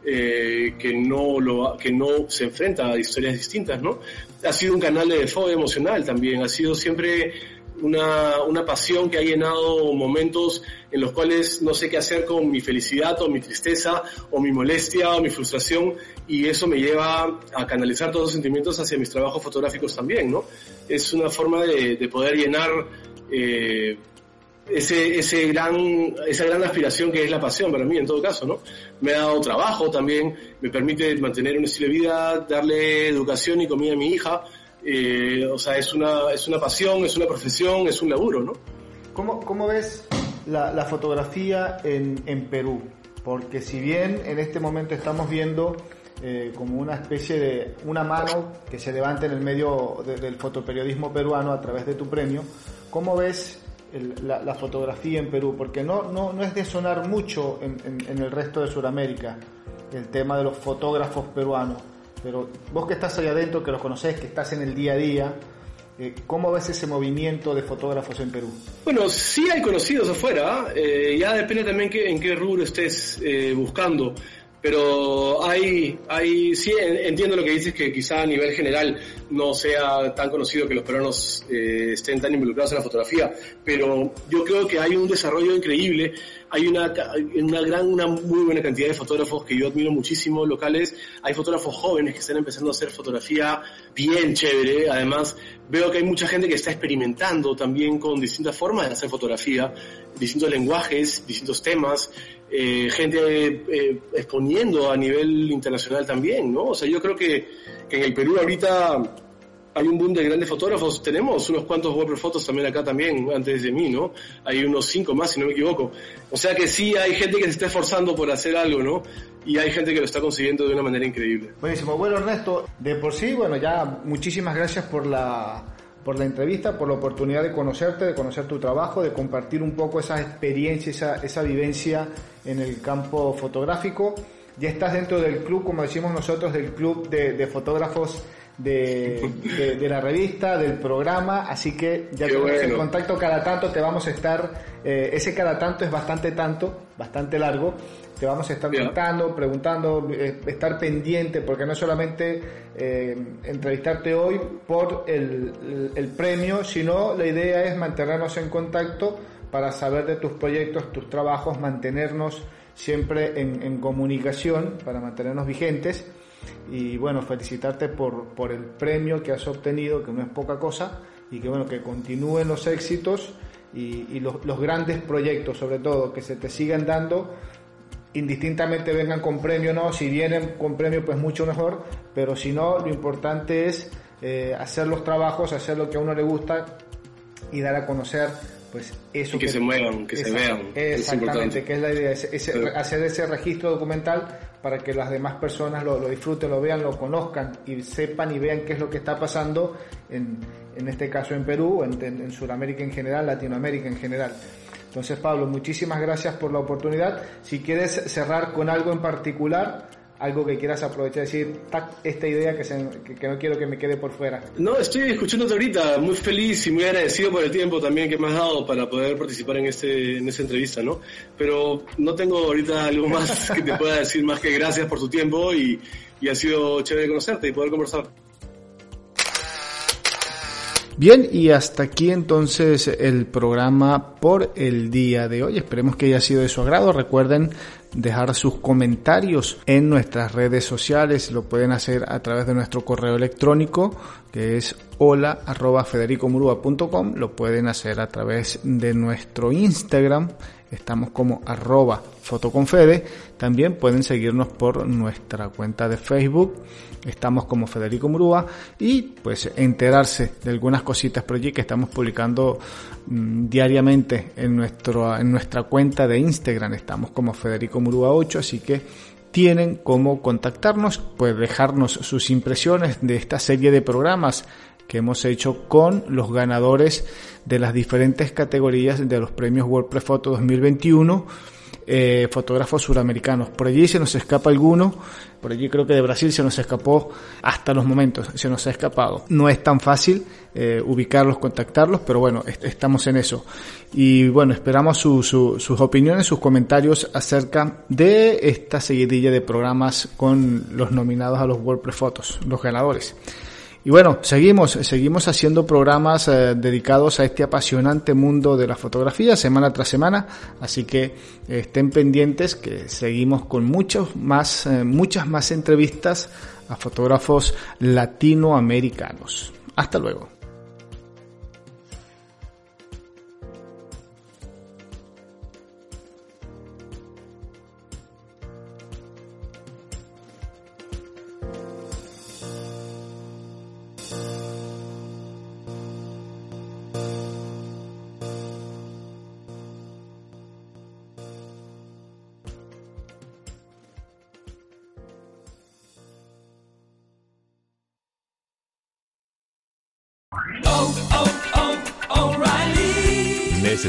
eh, que no lo que no se enfrenta a historias distintas, ¿no? Ha sido un canal de desahogo emocional también, ha sido siempre una, una pasión que ha llenado momentos en los cuales no sé qué hacer con mi felicidad o mi tristeza o mi molestia o mi frustración y eso me lleva a canalizar todos los sentimientos hacia mis trabajos fotográficos también, ¿no? Es una forma de, de poder llenar eh, ese, ese gran, esa gran aspiración que es la pasión para mí en todo caso, ¿no? Me ha dado trabajo también, me permite mantener un estilo de vida, darle educación y comida a mi hija, eh, o sea, es una, es una pasión, es una profesión, es un laburo, ¿no?
¿Cómo, cómo ves la, fotografía en, en Perú? Porque si bien en este momento estamos viendo eh, como una especie de una mano que se levanta en el medio de- del fotoperiodismo peruano a través de tu premio, ¿cómo ves la fotografía en Perú? Porque no, no, no es de sonar mucho en, en- en el resto de Sudamérica el tema de los fotógrafos peruanos, pero vos que estás allá adentro, que los conocés, que estás en el día a día, eh, ¿cómo ves ese movimiento de fotógrafos en Perú?
Bueno, sí hay conocidos afuera, eh, ya depende también que, en qué rubro estés eh, buscando, pero hay, hay, sí en- entiendo lo que dices que quizá a nivel general no sea tan conocido que los peruanos eh, estén tan involucrados en la fotografía, pero yo creo que hay un desarrollo increíble, hay una, una gran, una muy buena cantidad de fotógrafos que yo admiro muchísimo locales, hay fotógrafos jóvenes que están empezando a hacer fotografía bien chévere, además veo que hay mucha gente que está experimentando también con distintas formas de hacer fotografía, distintos lenguajes, distintos temas, eh, gente eh, exponiendo a nivel internacional también, ¿no? O sea, yo creo que, que en el Perú ahorita hay un boom de grandes fotógrafos, tenemos unos cuantos Webber Fotos también acá también, antes de mí, ¿no? Hay unos cinco más, si no me equivoco. O sea que sí hay gente que se está esforzando por hacer algo, ¿no? Y hay gente que lo está consiguiendo de una manera increíble.
Buenísimo. Bueno, Ernesto, de por sí, bueno, ya muchísimas gracias por la, por la entrevista, por la oportunidad de conocerte, de conocer tu trabajo, de compartir un poco esa experiencia, esa, esa vivencia en el campo fotográfico. Ya estás dentro del club, como decimos nosotros, del club de, de fotógrafos de, de- de la revista, del programa, así que ya tenemos en
bueno.
contacto cada tanto, te vamos a estar, eh, ese cada tanto es bastante tanto, bastante largo, te vamos a estar
Ya.
contando, preguntando, eh, estar pendiente, porque no es solamente eh, entrevistarte hoy por el, el- el premio, sino la idea es mantenernos en contacto para saber de tus proyectos, tus trabajos, mantenernos siempre en, en comunicación, para mantenernos vigentes. Y bueno, felicitarte por, por el premio que has obtenido, que no es poca cosa, y que bueno, que continúen los éxitos y, y los, los grandes proyectos, sobre todo, que se te sigan dando indistintamente vengan con premio o no, si vienen con premio pues mucho mejor, pero si no, lo importante es eh, hacer los trabajos, hacer lo que a uno le gusta y dar a conocer pues eso
y que, se muevan, que se vean.
Exactamente, que es la idea, hacer ese registro documental para que las demás personas lo, disfruten, lo vean, lo conozcan y sepan y vean qué es lo que está pasando en, en este caso en Perú, en, en Sudamérica en general, Latinoamérica en general. Entonces, Pablo, muchísimas gracias por la oportunidad. Si quieres cerrar con algo en particular, algo que quieras aprovechar, decir, esta idea que, que, no quiero que me quede por fuera.
No, estoy escuchándote ahorita, muy feliz y muy agradecido por el tiempo también que me has dado para poder participar en, este, en esta entrevista, ¿no? Pero no tengo ahorita algo más que te pueda decir más que gracias por tu tiempo y, y ha sido chévere conocerte y poder conversar.
Bien, y hasta aquí entonces el programa por el día de hoy. Esperemos que haya sido de su agrado. Recuerden dejar sus comentarios en nuestras redes sociales. Lo pueden hacer a través de nuestro correo electrónico que es hola arroba Lo pueden hacer a través de nuestro Instagram. Estamos como arroba fotoconfede. También pueden seguirnos por nuestra cuenta de Facebook Estamos como Federico Murúa y pues enterarse de algunas cositas por allí que estamos publicando mm, diariamente en, nuestro, en nuestra cuenta de Instagram. Estamos como Federico Murúa 8, así que tienen como contactarnos, pues dejarnos sus impresiones de esta serie de programas que hemos hecho con los ganadores de las diferentes categorías de los premios WordPress Photo 2021 eh, fotógrafos suramericanos. Por allí se nos escapa alguno, por allí creo que de Brasil se nos escapó hasta los momentos, se nos ha escapado. No es tan fácil eh, ubicarlos, contactarlos, pero bueno, estamos en eso. Y bueno, esperamos sus opiniones, sus comentarios acerca de esta seguidilla de programas con los nominados a los WordPress Photos, los ganadores. Y bueno, seguimos, seguimos haciendo programas eh, dedicados a este apasionante mundo de la fotografía semana tras semana, así que eh, estén pendientes que seguimos con muchos más, eh, muchas más entrevistas a fotógrafos latinoamericanos. Hasta luego.